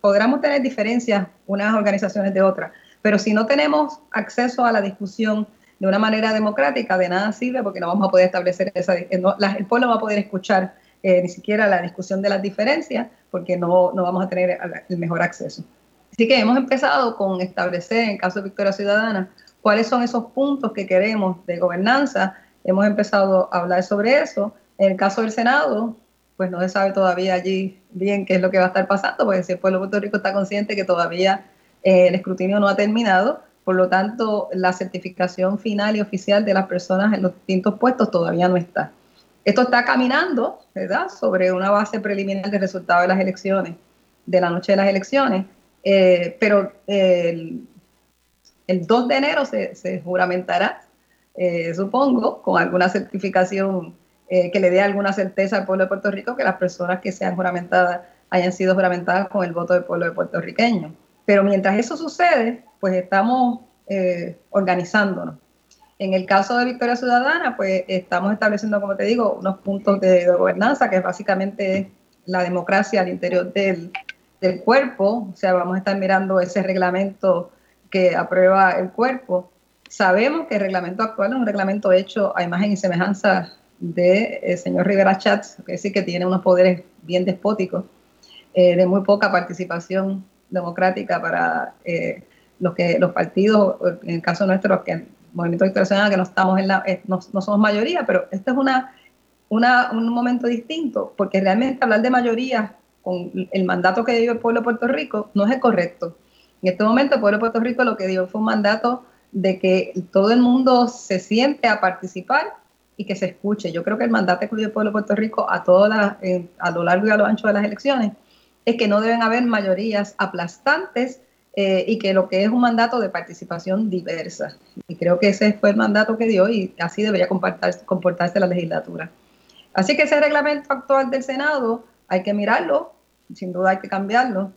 podremos tener diferencias unas organizaciones de otras, pero si no tenemos acceso a la discusión de una manera democrática, de nada sirve porque no vamos a poder establecer esa, el pueblo no va a poder escuchar eh, ni siquiera la discusión de las diferencias, porque no, no vamos a tener el mejor acceso. Así que hemos empezado con establecer, en caso de Victoria Ciudadana, cuáles son esos puntos que queremos de gobernanza. Hemos empezado a hablar sobre eso. En el caso del Senado, pues no se sabe todavía allí bien qué es lo que va a estar pasando, porque si el pueblo de Puerto Rico está consciente que todavía eh, el escrutinio no ha terminado, por lo tanto, la certificación final y oficial de las personas en los distintos puestos todavía no está. Esto está caminando, ¿verdad?, sobre una base preliminar del resultado de las elecciones, de la noche de las elecciones, eh, pero el, 2 de enero se, juramentará, eh, supongo, con alguna certificación eh, que le dé alguna certeza al pueblo de Puerto Rico que las personas que sean juramentadas hayan sido juramentadas con el voto del pueblo de puertorriqueño. Pero mientras eso sucede, pues estamos organizándonos. En el caso de Victoria Ciudadana, pues estamos estableciendo, como te digo, unos puntos de, gobernanza, que es básicamente la democracia al interior del, del cuerpo, o sea, vamos a estar mirando ese reglamento que aprueba el cuerpo. Sabemos que el reglamento actual es un reglamento hecho a imagen y semejanza del de, señor Rivera Chats, que decir que tiene unos poderes bien despóticos, eh, de muy poca participación democrática para eh, los que los partidos, en el caso nuestro, los que Movimiento Internacional, que no estamos en la, eh, no, somos mayoría, pero este es una, una, un momento distinto, porque realmente hablar de mayoría con el mandato que dio el pueblo de Puerto Rico no es el correcto. En este momento el pueblo de Puerto Rico lo que dio fue un mandato de que todo el mundo se siente a participar y que se escuche. Yo creo que el mandato que dio el pueblo de Puerto Rico a, todas a lo largo y a lo ancho de las elecciones es que no deben haber mayorías aplastantes eh, y que lo que es un mandato de participación diversa. Y creo que ese fue el mandato que dio y así debería comportarse, comportarse la legislatura. Así que ese reglamento actual del Senado hay que mirarlo, sin duda hay que cambiarlo.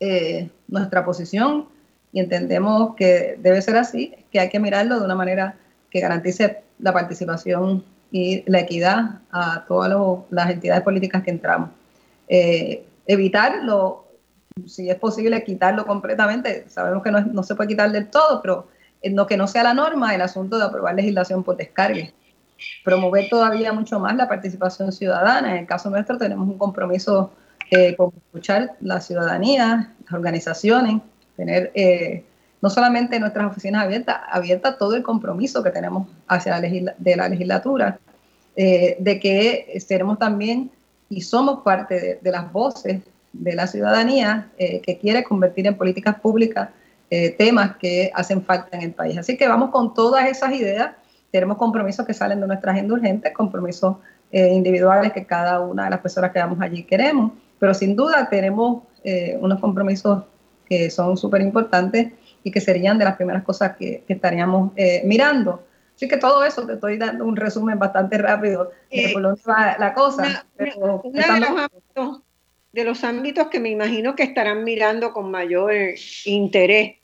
Eh, nuestra posición, y entendemos que debe ser así, que hay que mirarlo de una manera que garantice la participación y la equidad a todas las entidades políticas que entramos. Eh, evitarlo, si es posible quitarlo completamente, sabemos que no, no, se puede quitar del todo, pero no que no sea la norma el asunto de aprobar legislación por descargue promover todavía mucho más la participación ciudadana. En el caso nuestro tenemos un compromiso eh, con escuchar la ciudadanía, las organizaciones, tener eh, no solamente nuestras oficinas abiertas, abierta todo el compromiso que tenemos hacia la de la legislatura, eh, de que seremos también y somos parte de, las voces de la ciudadanía que quiere convertir en políticas públicas temas que hacen falta en el país. Así que vamos con todas esas ideas tenemos compromisos que salen de nuestra agenda urgente, compromisos eh, individuales que cada una de las personas que vamos allí queremos, pero sin duda tenemos eh, unos compromisos que son súper importantes y que serían de las primeras cosas que, estaríamos eh, mirando. Así que todo eso te estoy dando un resumen bastante rápido de por dónde va la cosa. Uno de, los ámbitos, de los ámbitos que me imagino que estarán mirando con mayor interés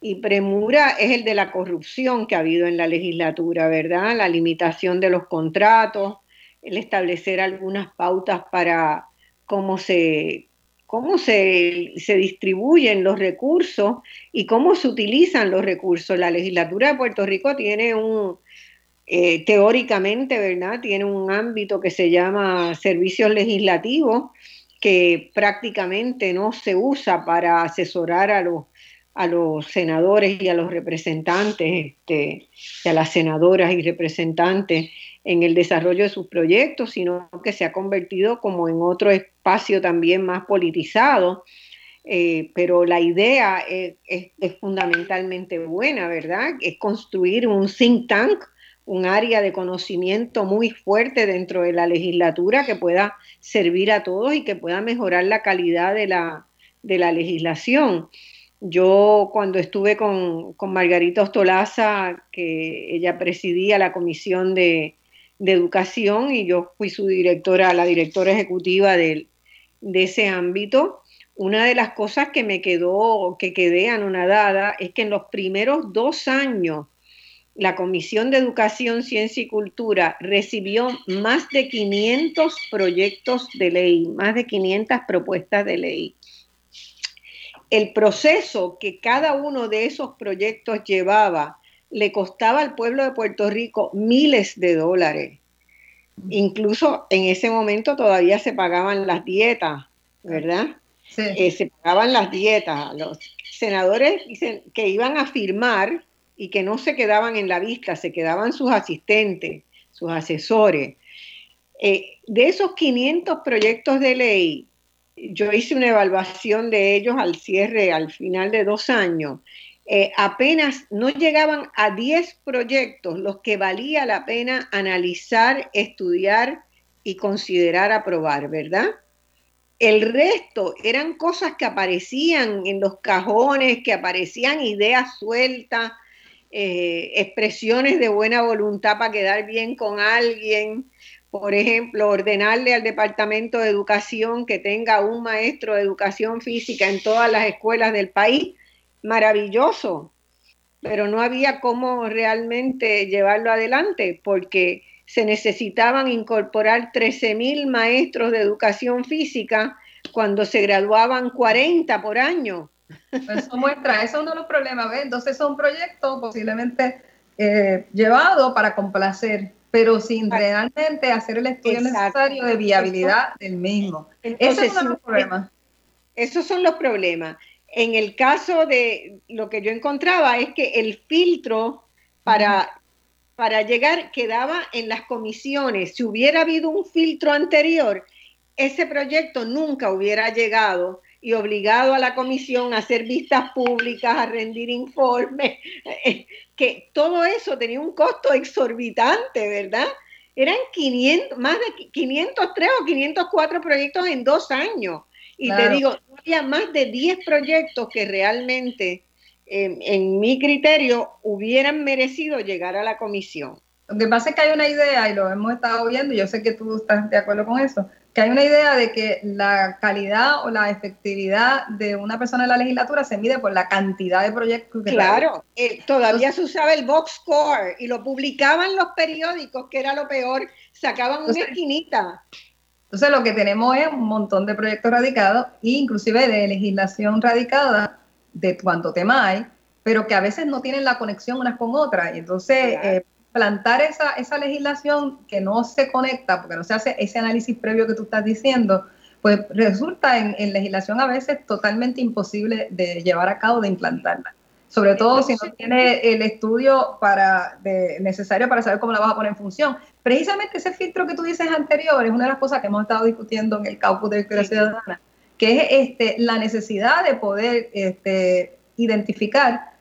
y premura es el de la corrupción que ha habido en la legislatura, ¿verdad? La limitación de los contratos, el establecer algunas pautas para cómo se, cómo se, distribuyen los recursos y cómo se utilizan los recursos. La legislatura de Puerto Rico tiene un, eh, teóricamente, ¿verdad? Tiene un ámbito que se llama servicios legislativos que prácticamente no se usa para asesorar a los a los senadores y a los representantes, este, y a las senadoras y representantes en el desarrollo de sus proyectos, sino que se ha convertido como en otro espacio también más politizado. Eh, pero la idea es, es, fundamentalmente buena, ¿verdad? Es construir un think tank, un área de conocimiento muy fuerte dentro de la legislatura que pueda servir a todos y que pueda mejorar la calidad de la, de la legislación. Yo cuando estuve con, Margarita Ostolaza, que ella presidía la comisión de, educación y yo fui su directora, la directora ejecutiva de, ese ámbito, una de las cosas que me quedó, que quedé anonadada, es que en los primeros dos años la Comisión de Educación, Ciencia y Cultura recibió más de 500 proyectos de ley, más de 500 propuestas de ley. El proceso que cada uno de esos proyectos llevaba le costaba al pueblo de Puerto Rico miles de dólares. Incluso en ese momento todavía se pagaban las dietas, ¿verdad? Sí. Eh, se pagaban las dietas. Los senadores que iban a firmar y que no se quedaban en la vista, se quedaban sus asistentes, sus asesores. Eh, de esos 500 proyectos de ley, yo hice una evaluación de ellos al cierre, al final de dos años. Eh, apenas no llegaban a 10 proyectos los que valía la pena analizar, estudiar y considerar aprobar, ¿verdad? El resto eran cosas que aparecían en los cajones, que aparecían ideas sueltas, eh, expresiones de buena voluntad para quedar bien con alguien, por ejemplo, ordenarle al Departamento de Educación que tenga un maestro de educación física en todas las escuelas del país, maravilloso, pero no había cómo realmente llevarlo adelante porque se necesitaban incorporar 13.000 maestros de educación física cuando se graduaban 40 por año. Eso muestra, eso es uno de los problemas, ¿ves? Entonces es un proyecto posiblemente eh, llevado para complacer pero sin realmente hacer el estudio necesario de viabilidad del mismo. Esos son los problemas. Esos son los problemas. En el caso de lo que yo encontraba es que el filtro para, para llegar quedaba en las comisiones. Si hubiera habido un filtro anterior, ese proyecto nunca hubiera llegado y obligado a la comisión a hacer vistas públicas, a rendir informes, eh, que todo eso tenía un costo exorbitante, ¿verdad? Eran 500, más de 503 o 504 proyectos en dos años. Y te digo, había más de 10 proyectos que realmente, en mi criterio, hubieran merecido llegar a la comisión. Lo que pasa es que hay una idea, y lo hemos estado viendo, y yo sé que tú estás de acuerdo con eso, que hay una idea de que la calidad o la efectividad de una persona en la legislatura se mide por la cantidad de proyectos que Claro, eh, todavía se usaba el box score y lo publicaban los periódicos, que era lo peor, sacaban una esquinita. Entonces lo que tenemos es un montón de proyectos radicados, e inclusive de legislación radicada, de cuánto tema hay, pero que a veces no tienen la conexión unas con otras. Y entonces, eh, plantar esa, esa legislación que no se conecta, porque no se hace ese análisis previo que tú estás diciendo, pues resulta en, legislación a veces totalmente imposible de llevar a cabo, de implantarla. Sobre todo si no tiene el estudio para, necesario para saber cómo la vas a poner en función. Precisamente ese filtro que tú dices anterior es una de las cosas que hemos estado discutiendo en el caucus de Victoria Ciudadana, que es este, la necesidad de poder este, identificar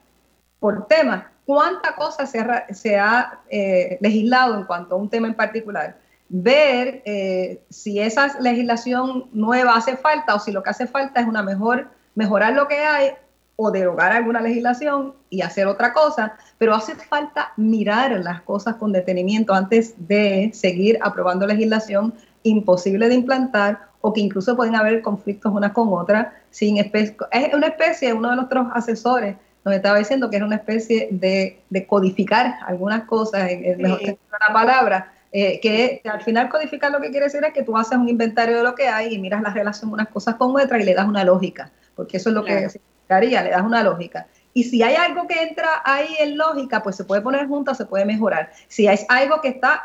por temas cuánta cosa se ha, eh, legislado en cuanto a un tema en particular, ver eh, si esa legislación nueva hace falta o si lo que hace falta es una mejor, mejorar lo que hay o derogar alguna legislación y hacer otra cosa, pero hace falta mirar las cosas con detenimiento antes de seguir aprobando legislación imposible de implantar o que incluso pueden haber conflictos una con otra sin especie. Es una especie, uno de nuestros asesores nos estaba diciendo que era una especie de, codificar algunas cosas, en el mejor de la palabra, eh, que al final codificar lo que quiere decir es que tú haces un inventario de lo que hay y miras la relación unas cosas con otras y le das una lógica, porque eso es lo que significaría, le das una lógica. Y si hay algo que entra ahí en lógica, pues se puede poner junto, se puede mejorar. Si hay algo que está,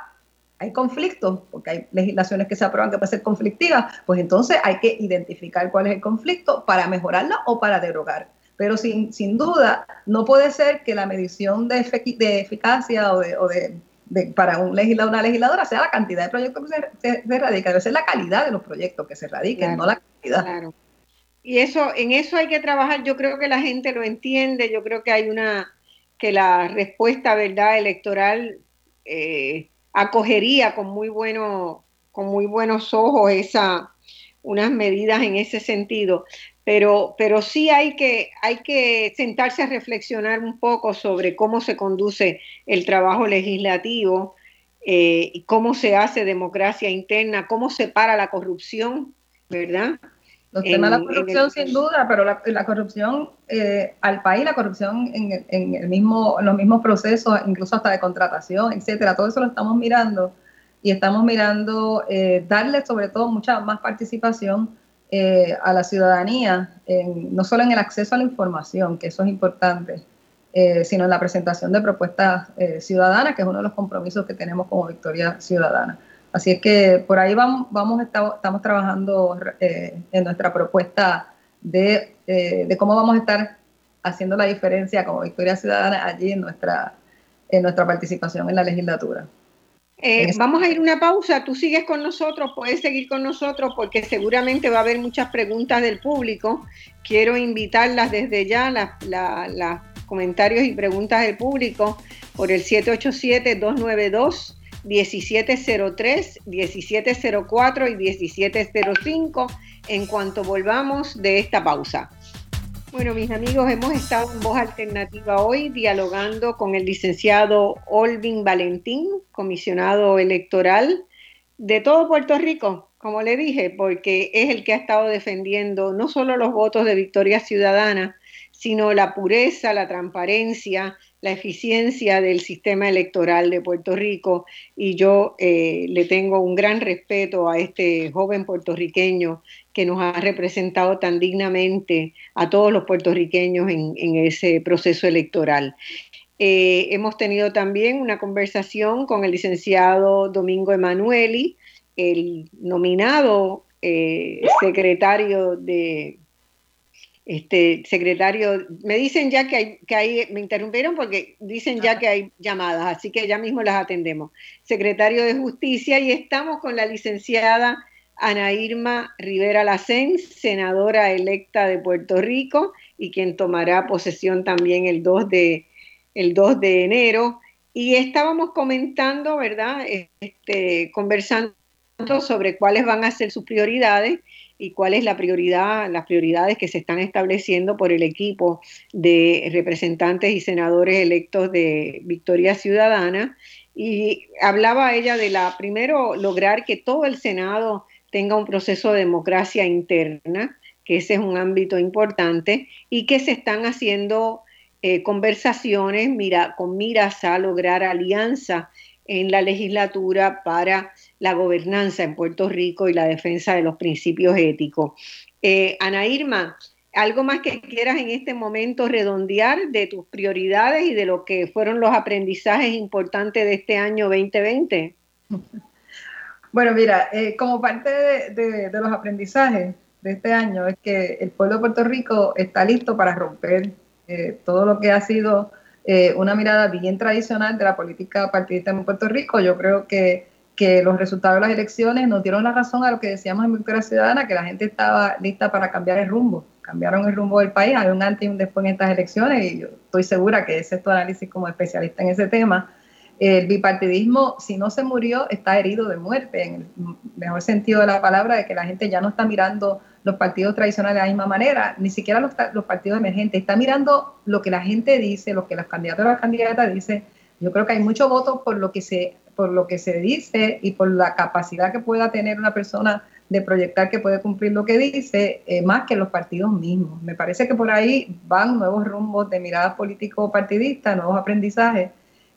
hay conflictos, porque hay legislaciones que se aprueban que pueden ser conflictivas, pues entonces hay que identificar cuál es el conflicto para mejorarla o para derogar pero sin, sin duda no puede ser que la medición de, de eficacia o, de, o de, para un legislador, una legisladora sea la cantidad de proyectos que se, se, radican, debe ser la calidad de los proyectos que se radiquen, no la cantidad. Claro. Y eso, en eso hay que trabajar, yo creo que la gente lo entiende, yo creo que hay una, que la respuesta, ¿verdad?, electoral eh, acogería con muy, bueno, con muy buenos ojos esa, unas medidas en ese sentido pero, pero sí hay que, hay que sentarse a reflexionar un poco sobre cómo se conduce el trabajo legislativo eh, cómo se hace democracia interna, cómo se para la corrupción, ¿verdad? Los temas de la corrupción sin duda, pero la, la corrupción eh, al país, la corrupción en, en, el mismo, en los mismos procesos, incluso hasta de contratación, etcétera, todo eso lo estamos mirando y estamos mirando eh, darle sobre todo mucha más participación eh, a la ciudadanía, no solo en el acceso a la información, que eso es importante, eh, sino en la presentación de propuestas eh, ciudadanas, que es uno de los compromisos que tenemos como Victoria Ciudadana. Así es que por ahí vamos, vamos estamos trabajando en nuestra propuesta de, de cómo vamos a estar haciendo la diferencia como Victoria Ciudadana allí en nuestra, en nuestra participación en la legislatura. Eh, vamos a ir una pausa, tú sigues con nosotros, puedes seguir con nosotros porque seguramente va a haber muchas preguntas del público. Quiero invitarlas desde ya, las, comentarios y preguntas del público por el 787-292. 1703, 1704 y 1705 en cuanto volvamos de esta pausa. Bueno, mis amigos, hemos estado en Voz Alternativa hoy dialogando con el licenciado Olvin Valentín, comisionado electoral de todo Puerto Rico, como le dije, porque es el que ha estado defendiendo no solo los votos de Victoria Ciudadana, sino la pureza, la transparencia, la eficiencia del sistema electoral de Puerto Rico y yo eh, le tengo un gran respeto a este joven puertorriqueño que nos ha representado tan dignamente a todos los puertorriqueños en, ese proceso electoral. Eh, hemos tenido también una conversación con el licenciado Domingo Emanueli, el nominado eh, secretario de este secretario, me dicen ya que hay, que hay, me interrumpieron porque dicen ya que hay llamadas, así que ya mismo las atendemos. Secretario de Justicia y estamos con la licenciada Ana Irma Rivera Lacén, senadora electa de Puerto Rico y quien tomará posesión también el 2 de, el 2 de enero. Y estábamos comentando, ¿verdad? Este, conversando sobre cuáles van a ser sus prioridades y cuál es la prioridad, las prioridades que se están estableciendo por el equipo de representantes y senadores electos de Victoria Ciudadana. Y hablaba ella de la, primero, lograr que todo el Senado tenga un proceso de democracia interna, que ese es un ámbito importante, y que se están haciendo eh, conversaciones mira, con miras a lograr alianza en la legislatura para la gobernanza en Puerto Rico y la defensa de los principios éticos. Eh, Ana Irma, ¿algo más que quieras en este momento redondear de tus prioridades y de lo que fueron los aprendizajes importantes de este año 2020? Bueno, mira, eh, como parte de, los aprendizajes de este año es que el pueblo de Puerto Rico está listo para romper eh, todo lo que ha sido eh, una mirada bien tradicional de la política partidista en Puerto Rico. Yo creo que, que, los resultados de las elecciones nos dieron la razón a lo que decíamos en Victoria Ciudadana, que la gente estaba lista para cambiar el rumbo. Cambiaron el rumbo del país, hay un antes y un después en estas elecciones y yo estoy segura que ese es tu análisis como especialista en ese tema. El bipartidismo, si no se murió, está herido de muerte, en el mejor sentido de la palabra, de que la gente ya no está mirando los partidos tradicionales de la misma manera, ni siquiera los, partidos emergentes. Está mirando lo que la gente dice, lo que los candidatos o las candidatas dicen. Yo creo que hay mucho voto por lo que se, por lo que se dice y por la capacidad que pueda tener una persona de proyectar que puede cumplir lo que dice, eh, más que los partidos mismos. Me parece que por ahí van nuevos rumbos de mirada político-partidista, nuevos aprendizajes.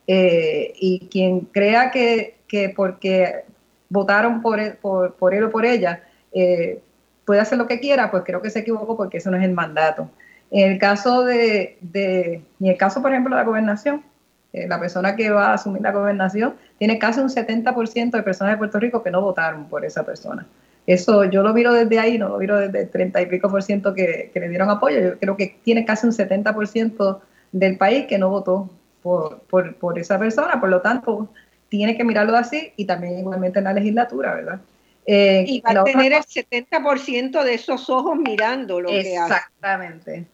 Eh, y quien crea que, que porque votaron por él, por, por él o por ella, eh, puede hacer lo que quiera, pues creo que se equivocó porque eso no es el mandato. En el caso de, de en el caso, por ejemplo, de la gobernación, eh, la persona que va a asumir la gobernación tiene casi un 70% de personas de Puerto Rico que no votaron por esa persona. Eso yo lo miro desde ahí, no lo miro desde el 30 y pico por ciento que, que le dieron apoyo. Yo creo que tiene casi un 70% del país que no votó por, por, por esa persona, por lo tanto, tiene que mirarlo así y también igualmente en la legislatura, ¿verdad? Eh, y va a tener el 70% de esos ojos mirando lo que hace. Exactamente.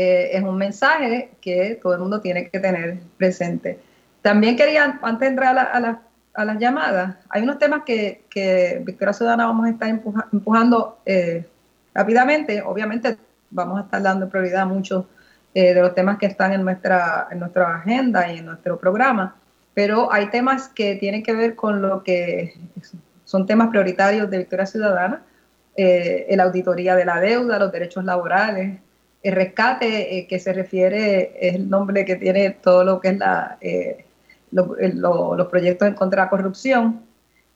Eh, es un mensaje que todo el mundo tiene que tener presente. También quería, antes de entrar a, a, las llamadas, hay unos temas que, que Victoria Ciudadana vamos a estar empujando eh, rápidamente. Obviamente vamos a estar dando prioridad a muchos de los temas que están en nuestra, en nuestra agenda y en nuestro programa, pero hay temas que tienen que ver con lo que son temas prioritarios de Victoria Ciudadana, eh, la auditoría de la deuda, los derechos laborales, el rescate eh, que se refiere, es el nombre que tiene todo lo que es la, eh, los proyectos en contra de la corrupción.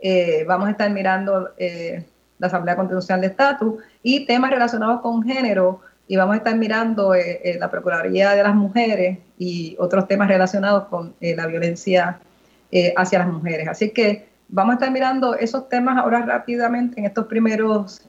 Eh, vamos a estar mirando la Asamblea Constitucional de Estatus y temas relacionados con género y vamos a estar mirando la Procuraduría de las Mujeres y otros temas relacionados con la violencia hacia las mujeres. Así que vamos a estar mirando esos temas ahora rápidamente en estos primeros,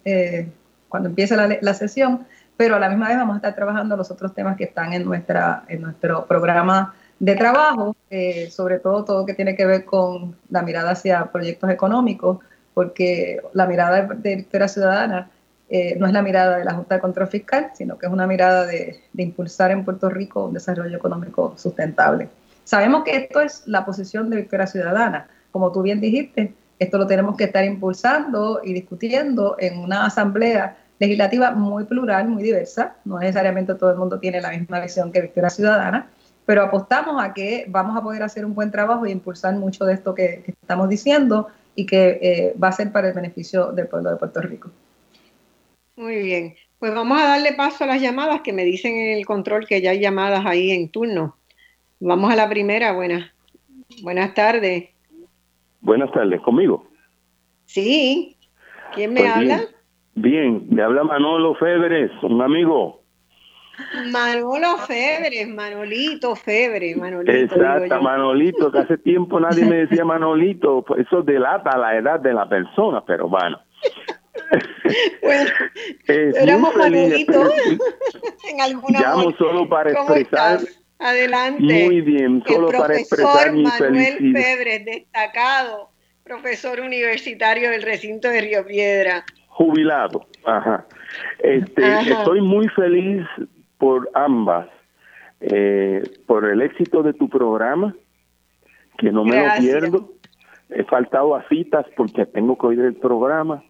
cuando empiece la, la, sesión, pero a la misma vez vamos a estar trabajando los otros temas que están en, nuestra, en nuestro programa de trabajo, eh, sobre todo todo que tiene que ver con la mirada hacia proyectos económicos, porque la mirada de Victoria Ciudadana eh, no es la mirada de la Junta de Control Fiscal, sino que es una mirada de, de, impulsar en Puerto Rico un desarrollo económico sustentable. Sabemos que esto es la posición de Victoria Ciudadana. Como tú bien dijiste, esto lo tenemos que estar impulsando y discutiendo en una asamblea legislativa muy plural, muy diversa. No necesariamente todo el mundo tiene la misma visión que Victoria Ciudadana, pero apostamos a que vamos a poder hacer un buen trabajo y impulsar mucho de esto que, estamos diciendo y que eh, va a ser para el beneficio del pueblo de Puerto Rico. Muy bien, pues vamos a darle paso a las llamadas que me dicen en el control que ya hay llamadas ahí en turno. Vamos a la primera, buenas, buenas tardes. Buenas tardes, ¿conmigo? Sí, ¿quién me Pues habla? Bien, bien, me habla Manolo Febres, un amigo. Manolo Febres, Manolito Febres, Manolito. Exacto. Manolito, que hace tiempo nadie me decía Manolito, pues eso delata la edad de la persona, pero bueno. Bueno, éramos. Manolitos en alguna Llamo solo para ¿Cómo expresar estás? Adelante. muy bien, solo el para expresar mi Manuel felicidad. Febres, destacado profesor universitario del recinto de Río Piedra. Jubilado, ajá. Este, Ajá. Estoy muy feliz por ambas, eh, por el éxito de tu programa, que no me Gracias. lo pierdo. He faltado a citas porque tengo que oír el programa.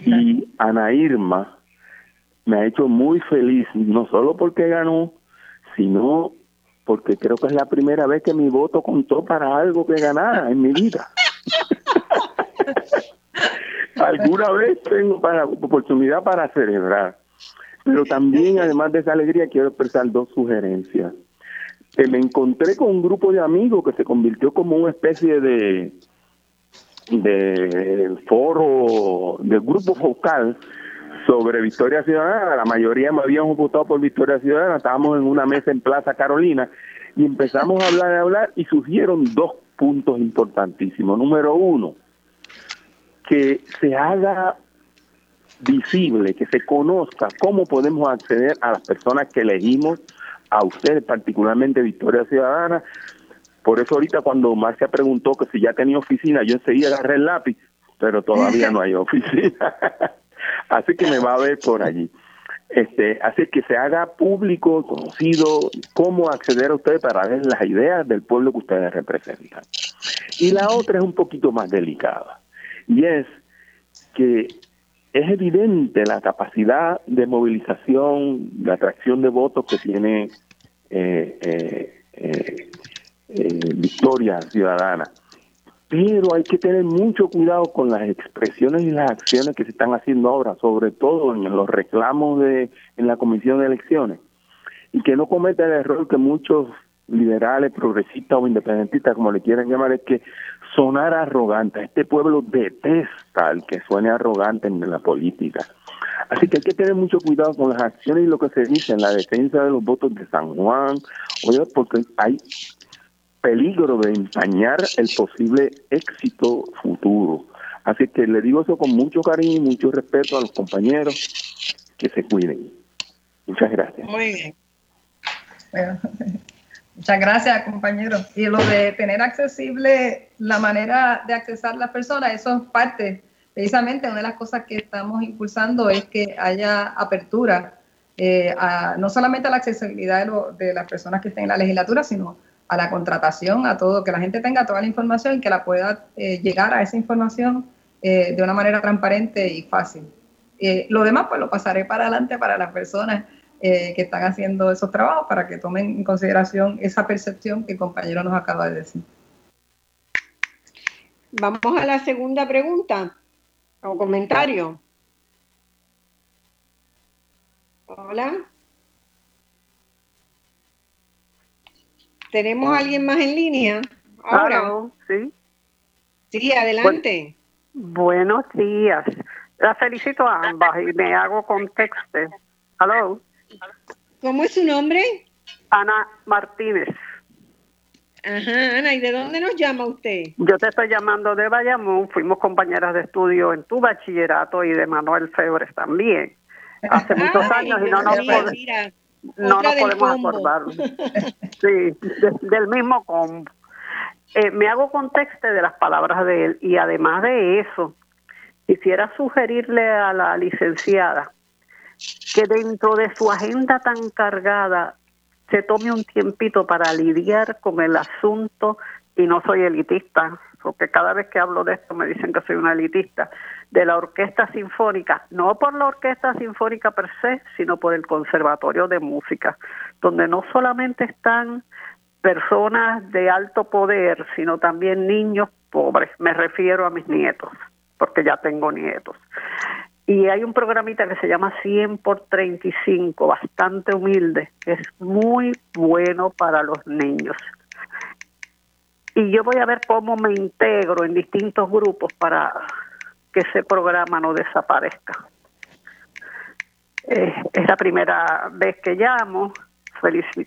Y Ana Irma me ha hecho muy feliz, no solo porque ganó, sino porque creo que es la primera vez que mi voto contó para algo que ganara en mi vida. Alguna vez tengo para, oportunidad para celebrar. Pero también, además de esa alegría, quiero expresar dos sugerencias. Eh, me encontré con un grupo de amigos que se convirtió como una especie de de foro del grupo focal sobre Victoria Ciudadana. La mayoría me habíamos votado por Victoria Ciudadana. Estábamos en una mesa en Plaza Carolina y empezamos a hablar y hablar y surgieron dos puntos importantísimos. Número uno, que se haga visible, que se conozca cómo podemos acceder a las personas que elegimos, a ustedes, particularmente Victoria Ciudadana. Por eso ahorita cuando Marcia preguntó que si ya tenía oficina, yo enseguida agarré el lápiz, pero todavía no hay oficina. así que me va a ver por allí. Este, así que se haga público, conocido, cómo acceder a ustedes para ver las ideas del pueblo que ustedes representan. Y la otra es un poquito más delicada, y es que es evidente la capacidad de movilización, de atracción de votos que tiene eh, eh, eh, eh, Victoria Ciudadana. Pero hay que tener mucho cuidado con las expresiones y las acciones que se están haciendo ahora, sobre todo en los reclamos de en la Comisión de Elecciones, y que no cometa el error que muchos liberales, progresistas o independentistas, como le quieran llamar, es que sonar arrogante. Este pueblo detesta el que suene arrogante en la política. Así que hay que tener mucho cuidado con las acciones y lo que se dice en la defensa de los votos de San Juan, porque hay peligro de empañar el posible éxito futuro. Así que le digo eso con mucho cariño y mucho respeto a los compañeros que se cuiden. Muchas gracias. Muy bien. Muchas gracias, compañero. Y lo de tener accesible la manera de accesar a las personas, eso es parte, precisamente una de las cosas que estamos impulsando es que haya apertura, eh, no solamente a la accesibilidad de, lo- las personas que estén en la legislatura, sino a la contratación, a todo, que la gente tenga toda la información y que la pueda eh, llegar a esa información eh, de una manera transparente y fácil. Lo demás, pues lo pasaré para adelante para las personas que están haciendo esos trabajos para que tomen en consideración esa percepción que el compañero nos acaba de decir. Vamos a la segunda pregunta o comentario. Hola. ¿Tenemos a alguien más en línea? Ahora. Aló, sí. Sí, adelante. Buenos días. Las felicito a ambas y me hago contexto. Aló, ¿Cómo es su nombre? Ana Martínez. Ajá, Ana, ¿y de dónde nos llama usted? Yo te estoy llamando de Bayamón, fuimos compañeras de estudio en tu bachillerato y de Manuel Febres también, hace muchos años y no nos, no nos podemos acordar. Sí, del mismo combo. Eh, me hago contexto de las palabras de él y además de eso, quisiera sugerirle a la licenciada que dentro de su agenda tan cargada se tome un tiempito para lidiar con el asunto, y no soy elitista, porque cada vez que hablo de esto me dicen que soy una elitista, de la orquesta sinfónica, no por la orquesta sinfónica per se, sino por el Conservatorio de Música, donde no solamente están personas de alto poder, sino también niños pobres, me refiero a mis nietos, porque ya tengo nietos. Y hay un programita que se llama 100 por 35, bastante humilde, que es muy bueno para los niños. Y yo voy a ver cómo me integro en distintos grupos para que ese programa no desaparezca. Eh, es la primera vez que llamo.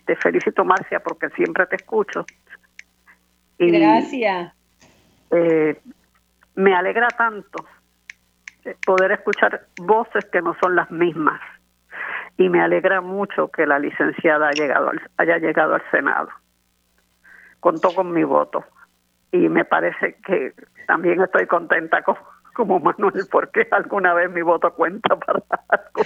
te felicito, Marcia, porque siempre te escucho. Gracias. Eh, me alegra tanto poder escuchar voces que no son las mismas. Y me alegra mucho que la licenciada haya llegado al, haya llegado al Senado. Contó con mi voto. Y me parece que también estoy contenta con, como Manuel, porque alguna vez mi voto cuenta para algo.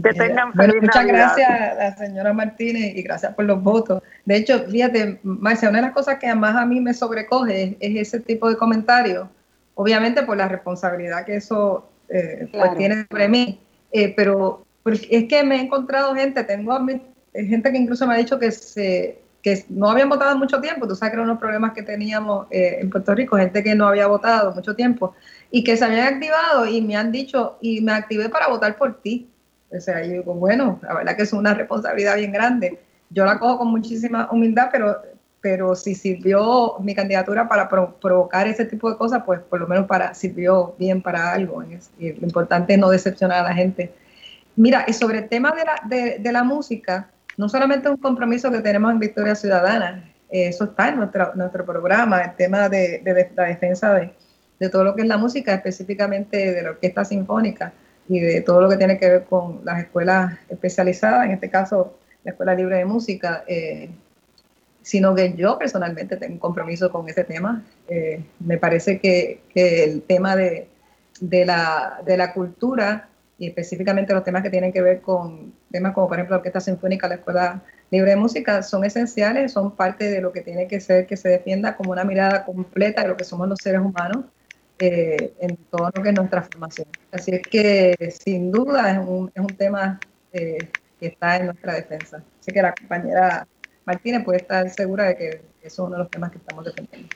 que tengan bueno, muchas gracias a la señora Martínez y gracias por los votos. De hecho, fíjate, Marcia, una de las cosas que más a mí me sobrecoge es, ese tipo de comentarios, obviamente por la responsabilidad que eso eh, pues tiene sobre mí, eh, pero es que me he encontrado gente, tengo gente que incluso me ha dicho que se que no habían votado mucho tiempo, tú sabes que eran unos problemas que teníamos eh, en Puerto Rico, gente que no había votado mucho tiempo y que se habían activado y me han dicho, y me activé para votar por ti. O sea, yo digo, bueno, la verdad que es una responsabilidad bien grande. Yo la cojo con muchísima humildad, pero, pero si sirvió mi candidatura para provocar ese tipo de cosas, pues por lo menos para, sirvió bien para algo. Y lo importante es no decepcionar a la gente. Mira, y sobre el tema de la, de, de la música, no solamente un compromiso que tenemos en Victoria Ciudadana, eh, eso está en nuestro, nuestro programa, el tema de, la defensa de, todo lo que es la música, específicamente de la orquesta sinfónica y de todo lo que tiene que ver con las escuelas especializadas, en este caso la Escuela Libre de Música, eh, sino que yo personalmente tengo un compromiso con ese tema. Eh, me parece que, el tema de, de la cultura y específicamente los temas que tienen que ver con temas como por ejemplo la Orquesta Sinfónica, la Escuela Libre de Música, son esenciales, son parte de lo que tiene que ser que se defienda como una mirada completa de lo que somos los seres humanos eh, en todo lo que es nuestra formación. Así es que sin duda es un, es un tema eh, que está en nuestra defensa. Así que la compañera Martínez puede estar segura de que eso es uno de los temas que estamos defendiendo.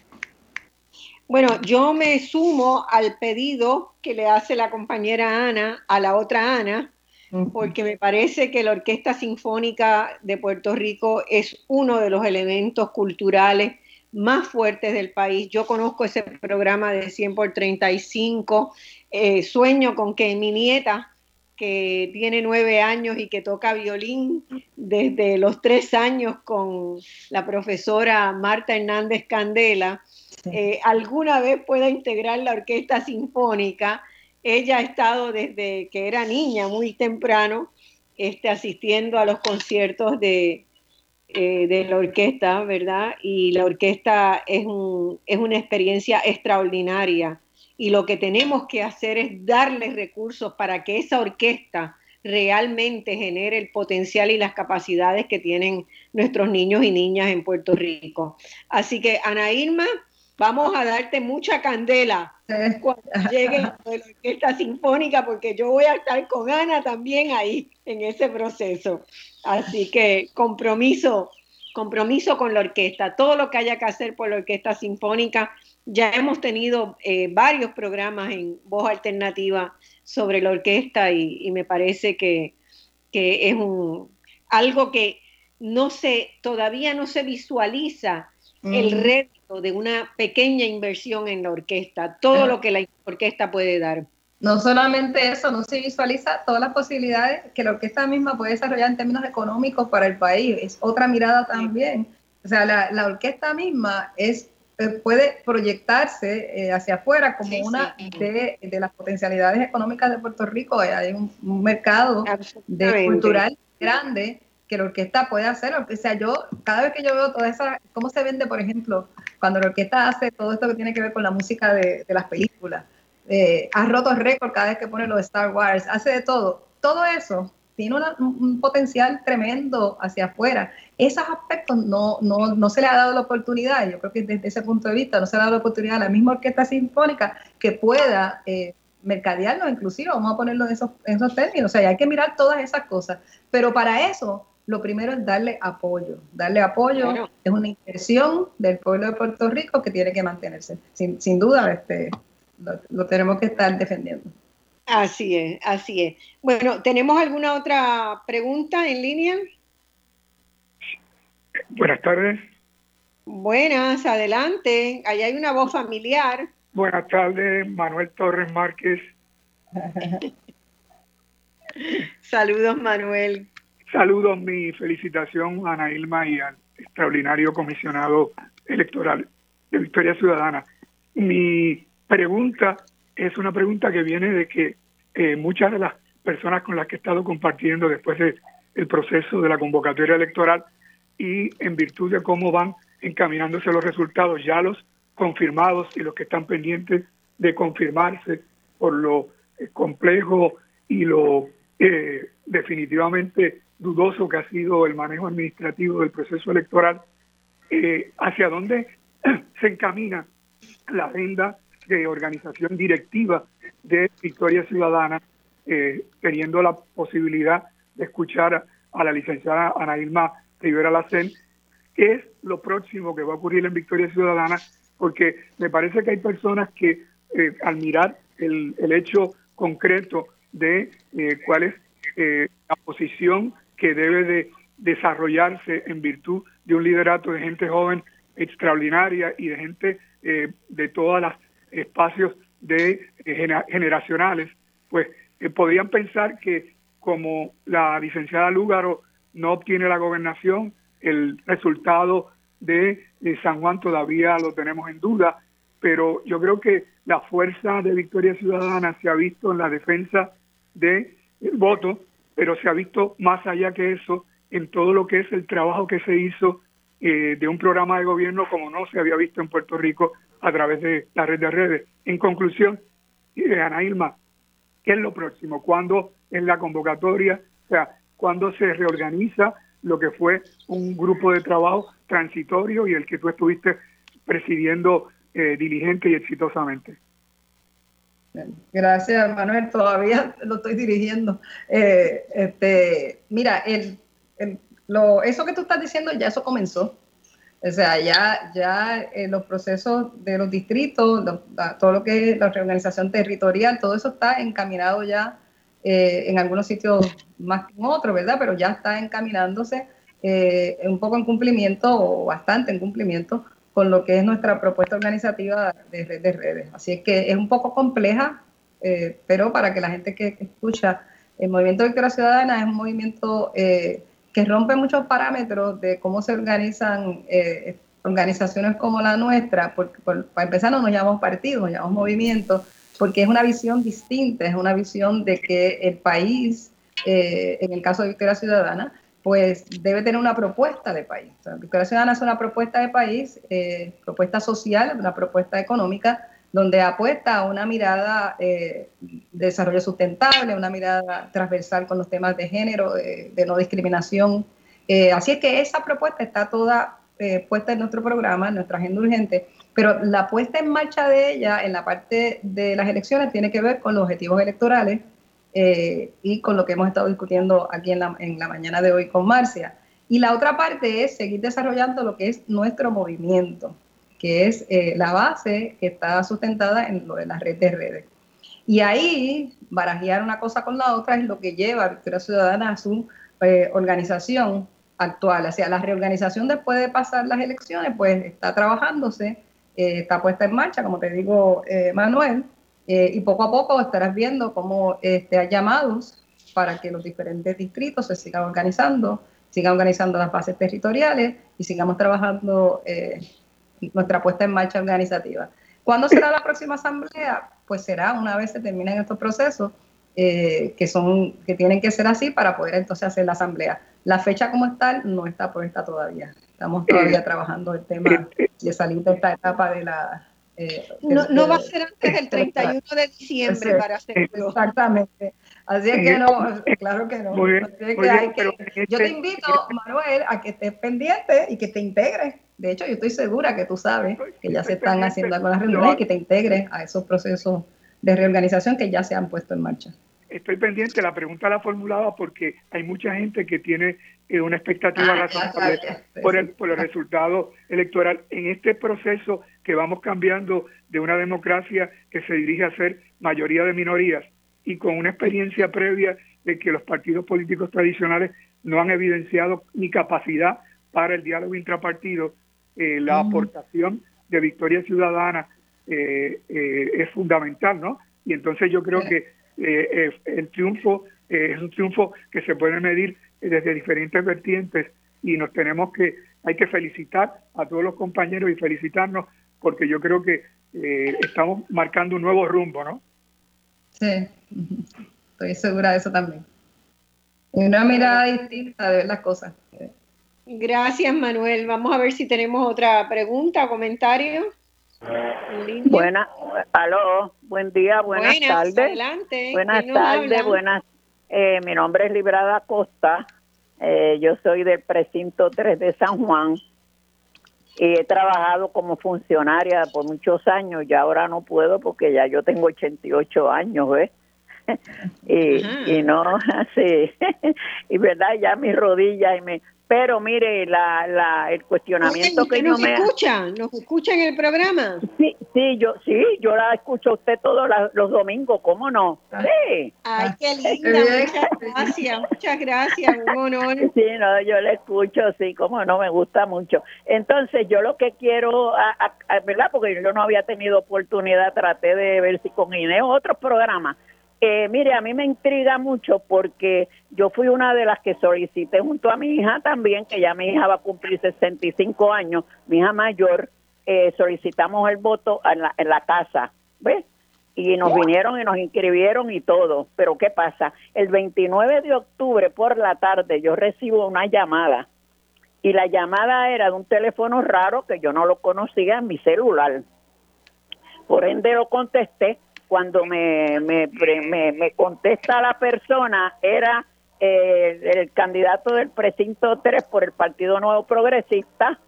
Bueno, yo me sumo al pedido que le hace la compañera Ana a la otra Ana, porque me parece que la Orquesta Sinfónica de Puerto Rico es uno de los elementos culturales más fuertes del país. Yo conozco ese programa de 100 por 35, eh, sueño con que mi nieta, que tiene nueve años y que toca violín desde los tres años con la profesora Marta Hernández Candela, eh, alguna vez pueda integrar la orquesta sinfónica. Ella ha estado desde que era niña, muy temprano, este, asistiendo a los conciertos de, eh, de la orquesta, ¿verdad? Y la orquesta es, un, es una experiencia extraordinaria. Y lo que tenemos que hacer es darle recursos para que esa orquesta realmente genere el potencial y las capacidades que tienen nuestros niños y niñas en Puerto Rico. Así que, Ana Irma, vamos a darte mucha candela cuando llegue la orquesta sinfónica, porque yo voy a estar con Ana también ahí en ese proceso. Así que compromiso, compromiso con la orquesta, todo lo que haya que hacer por la orquesta sinfónica. Ya hemos tenido eh, varios programas en voz alternativa sobre la orquesta y, me parece que, que es un, algo que no se, todavía no se visualiza el de una pequeña inversión en la orquesta, todo lo que la orquesta puede dar. No solamente eso, no se visualiza todas las posibilidades que la orquesta misma puede desarrollar en términos económicos para el país. Es otra mirada también. O sea, la, orquesta misma es eh, puede proyectarse eh, hacia afuera como una de, las potencialidades económicas de Puerto Rico. Hay un, mercado de cultural grande que la orquesta puede hacer. O sea, yo, cada vez que yo veo toda esa, cómo se vende, por ejemplo, cuando la orquesta hace todo esto que tiene que ver con la música de, las películas, eh, ha roto récord cada vez que pone lo de Star Wars, hace de todo. Todo eso tiene un potencial tremendo hacia afuera. Esos aspectos no, no, no, se le ha dado la oportunidad, yo creo que desde ese punto de vista no se le ha dado la oportunidad a la misma orquesta sinfónica que pueda eh, mercadearlo inclusive, vamos a ponerlo en esos, en esos términos, o sea, hay que mirar todas esas cosas, pero para eso lo primero es darle apoyo. Darle apoyo es una inversión del pueblo de Puerto Rico que tiene que mantenerse. Sin, sin duda, este, lo, tenemos que estar defendiendo. Así es, así es. Bueno, ¿tenemos alguna otra pregunta en línea? Buenas tardes. Buenas, adelante. Ahí hay una voz familiar. Buenas tardes, Manuel Torres Márquez. Saludos, Manuel. Saludos, mi felicitación a Ana Ilma y al extraordinario comisionado electoral de Victoria Ciudadana. Mi pregunta es una pregunta que viene de que eh, muchas de las personas con las que he estado compartiendo después del proceso de la convocatoria electoral y en virtud de cómo van encaminándose los resultados, ya los confirmados y los que están pendientes de confirmarse por lo eh, complejo y lo eh, definitivamente dudoso que ha sido el manejo administrativo del proceso electoral, eh, hacia dónde se encamina la agenda de organización directiva de Victoria Ciudadana, eh, teniendo la posibilidad de escuchar a, la licenciada Ana Irma Rivera Lacen, qué es lo próximo que va a ocurrir en Victoria Ciudadana, porque me parece que hay personas que eh, al mirar el, el, hecho concreto de cuál es la posición que debe de desarrollarse en virtud de un liderato de gente joven extraordinaria y de gente eh, de todos los espacios de eh, generacionales, pues eh, podrían pensar que como la licenciada Lúgaro no obtiene la gobernación, el resultado de, de San Juan todavía lo tenemos en duda, pero yo creo que la fuerza de Victoria Ciudadana se ha visto en la defensa del voto pero se ha visto más allá que eso en todo lo que es el trabajo que se hizo eh, de un programa de gobierno como no se había visto en Puerto Rico a través de la red de redes. En conclusión, eh, Ana ¿qué es lo próximo? ¿Cuándo es la convocatoria? O sea, ¿cuándo se reorganiza lo que fue un grupo de trabajo transitorio y el que tú estuviste presidiendo eh, diligente y exitosamente? Gracias, Manuel. Todavía lo estoy dirigiendo. Eh, este, mira, el, lo, eso que tú estás diciendo ya eso comenzó. O sea, ya, ya eh, los procesos de los distritos, todo lo que es la reorganización territorial, todo eso está encaminado ya eh, en algunos sitios más que en otros, ¿verdad? Pero ya está encaminándose un poco en cumplimiento o bastante en cumplimiento con lo que es nuestra propuesta organizativa de red de redes. Así es que es un poco compleja, eh, pero para que la gente que escucha, el movimiento de Victoria Ciudadana es un movimiento eh, que rompe muchos parámetros de cómo se organizan eh, organizaciones como la nuestra, porque para empezar no nos llamamos partidos, nos llamamos movimientos, porque es una visión distinta, es una visión de que el país, en el caso de Victoria Ciudadana, pues debe tener una propuesta de país. O Victoria Ciudadana es una propuesta de país, eh, propuesta social, una propuesta económica, donde apuesta a una mirada eh, de desarrollo sustentable, una mirada transversal con los temas de género, de, no discriminación. Eh, así es que esa propuesta está toda puesta en nuestro programa, en nuestra agenda urgente, pero la puesta en marcha de ella en la parte de las elecciones tiene que ver con los objetivos electorales, eh, y con lo que hemos estado discutiendo aquí en la, en la mañana de hoy con Marcia. Y la otra parte es seguir desarrollando lo que es nuestro movimiento, que es eh, la base que está sustentada en lo de las redes de redes. Y ahí, barajear una cosa con la otra es lo que lleva a Victoria Ciudadana a su eh, organización actual. O sea, la reorganización después de pasar las elecciones, pues está trabajándose, está puesta en marcha, como te digo, Manuel, Eh, y poco a poco estarás viendo cómo este, hay llamados para que los diferentes distritos se sigan organizando, sigan organizando las bases territoriales y sigamos trabajando eh, nuestra puesta en marcha organizativa. ¿Cuándo será la próxima asamblea? Pues será una vez se terminen estos procesos eh, que son que tienen que ser así para poder entonces hacer la asamblea. La fecha como tal no está puesta todavía. Estamos todavía trabajando el tema de salir de esta etapa de la... Eh, no, va a ser antes del 31 de diciembre para hacerlo. Exactamente. Así es que no, claro que no. yo te este invito, Manuel, a que estés pendiente y que te integres. De hecho, yo estoy segura que tú sabes que ya se están haciendo algunas reuniones y que te integres a esos procesos de reorganización que ya se han puesto en marcha estoy pendiente, la pregunta la formulaba porque hay mucha gente que tiene eh, una expectativa ah, razonable por el, por el resultado electoral. En este proceso que vamos cambiando de una democracia que se dirige a ser mayoría de minorías y con una experiencia previa de que los partidos políticos tradicionales no han evidenciado ni capacidad para el diálogo intrapartido, eh, la aportación de Victoria Ciudadana eh, es fundamental, ¿no? Y entonces yo creo que eh, eh, el triunfo eh, es un triunfo que se puede medir desde diferentes vertientes y nos tenemos que, hay que felicitar a todos los compañeros y felicitarnos porque yo creo que estamos marcando un nuevo rumbo, ¿no? Sí, estoy segura de eso también. Una mirada distinta de ver las cosas. Gracias, Manuel. Vamos a ver si tenemos otra pregunta o comentario. Buenas, aló, buen día, buenas, tardes. Buenas tardes, buenas. Eh, mi nombre es Librada Costa. Eh, yo soy del precinto 3 de San Juan y he trabajado como funcionaria por muchos años. Ya ahora no puedo porque ya yo tengo 88 años, ¿ves? y, y no, así. y verdad, ya mis rodillas y me pero mire, la, la, el cuestionamiento que nos escucha, nos escucha en el programa. Sí, sí, yo sí, yo la escucho a usted todos los domingos, ¿cómo no? Sí. Ay, qué linda, muchas gracias, muchas gracias, un honor. Sí, no, yo la escucho, sí, cómo no, me gusta mucho. Entonces, yo lo que quiero, ¿verdad? Porque yo no había tenido oportunidad, traté de ver si con Inés otros programas eh, mire, a mí me intriga mucho porque yo fui una de las que solicité junto a mi hija también, que ya mi hija va a cumplir 65 años, mi hija mayor, eh, solicitamos el voto en la, en la casa, ¿ves? Y nos vinieron y nos inscribieron y todo. Pero ¿qué pasa? El 29 de octubre por la tarde yo recibo una llamada y la llamada era de un teléfono raro que yo no lo conocía en mi celular. Por ende lo contesté cuando me, me, me, contesta la persona, era eh, el candidato del precinto 3 por el Partido Nuevo Progresista,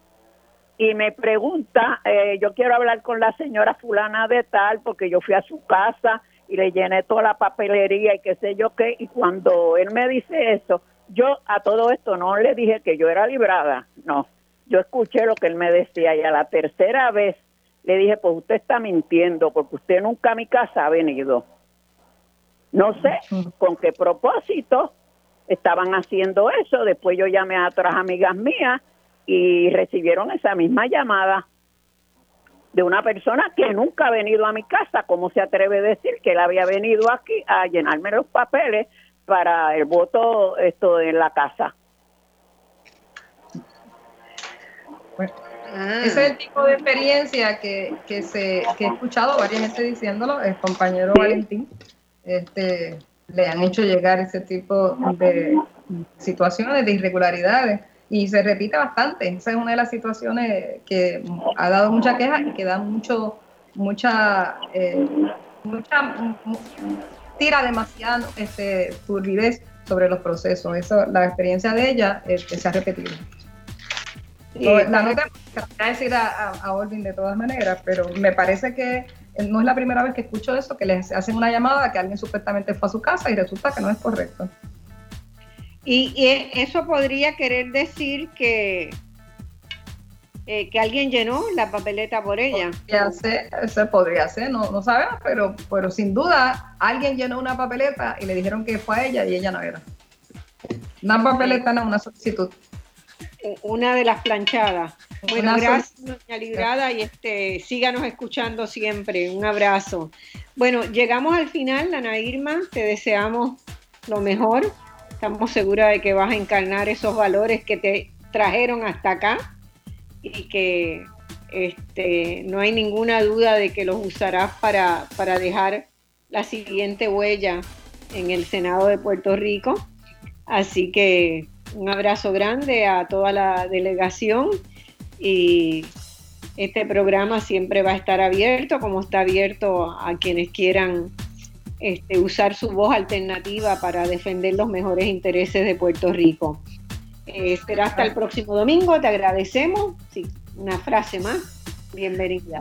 y me pregunta, eh, yo quiero hablar con la señora fulana de tal, porque yo fui a su casa y le llené toda la papelería y qué sé yo qué, y cuando él me dice eso, yo a todo esto no le dije que yo era librada, no, yo escuché lo que él me decía y a la tercera vez le dije, pues usted está mintiendo porque usted nunca a mi casa ha venido. No sé con qué propósito estaban haciendo eso. Después yo llamé a otras amigas mías y recibieron esa misma llamada de una persona que nunca ha venido a mi casa. ¿Cómo se atreve a decir que él había venido aquí a llenarme los papeles para el voto esto en la casa? Ah. Ese es el tipo de experiencia que, que, se, que he escuchado varias gente diciéndolo, el compañero Valentín, este, le han hecho llegar ese tipo de situaciones, de irregularidades, y se repite bastante. Esa es una de las situaciones que ha dado mucha queja y que da mucho, mucha, eh, mucha tira demasiado este, turbidez sobre los procesos. Eso, la experiencia de ella eh, se ha repetido la nota voy a decir a, a, de todas maneras, pero me parece que no es la primera vez que escucho eso, que les hacen una llamada que alguien supuestamente fue a su casa y resulta que no es correcto. Y, eso podría querer decir que, eh, que alguien llenó la papeleta por ella. Podría ser, eso podría ser, no, no sabemos, pero, pero sin duda alguien llenó una papeleta y le dijeron que fue a ella y ella no era. Una papeleta no, una solicitud una de las planchadas. Bueno, gracias, doña Librada, y este, síganos escuchando siempre. Un abrazo. Bueno, llegamos al final, Ana Irma, te deseamos lo mejor. Estamos seguras de que vas a encarnar esos valores que te trajeron hasta acá y que este, no hay ninguna duda de que los usarás para, para dejar la siguiente huella en el Senado de Puerto Rico. Así que un abrazo grande a toda la delegación y este programa siempre va a estar abierto, como está abierto a quienes quieran este, usar su voz alternativa para defender los mejores intereses de Puerto Rico. Eh, hasta el próximo domingo, te agradecemos. Sí, una frase más. Bienvenida.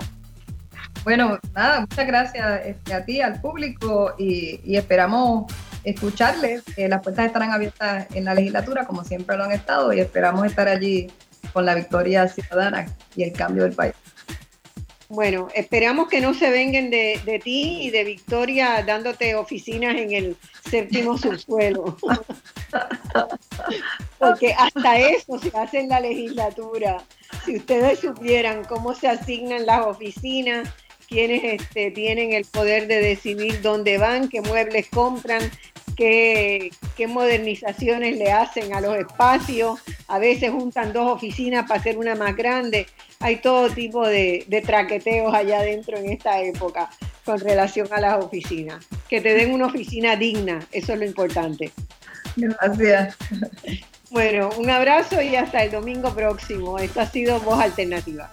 Bueno, nada, muchas gracias este, a ti, al público y, esperamos escucharles. las puertas estarán abiertas en la legislatura, como siempre lo han estado, y esperamos estar allí con la victoria ciudadana y el cambio del país. Bueno, esperamos que no se vengan de, de ti y de Victoria dándote oficinas en el séptimo subsuelo. Porque hasta eso se hace en la legislatura. Si ustedes supieran cómo se asignan las oficinas, quienes este, tienen el poder de decidir dónde van, qué muebles compran, qué, qué, modernizaciones le hacen a los espacios. A veces juntan dos oficinas para hacer una más grande. Hay todo tipo de, de traqueteos allá adentro en esta época con relación a las oficinas. Que te den una oficina digna, eso es lo importante. Gracias. Bueno, un abrazo y hasta el domingo próximo. Esto ha sido Voz Alternativa.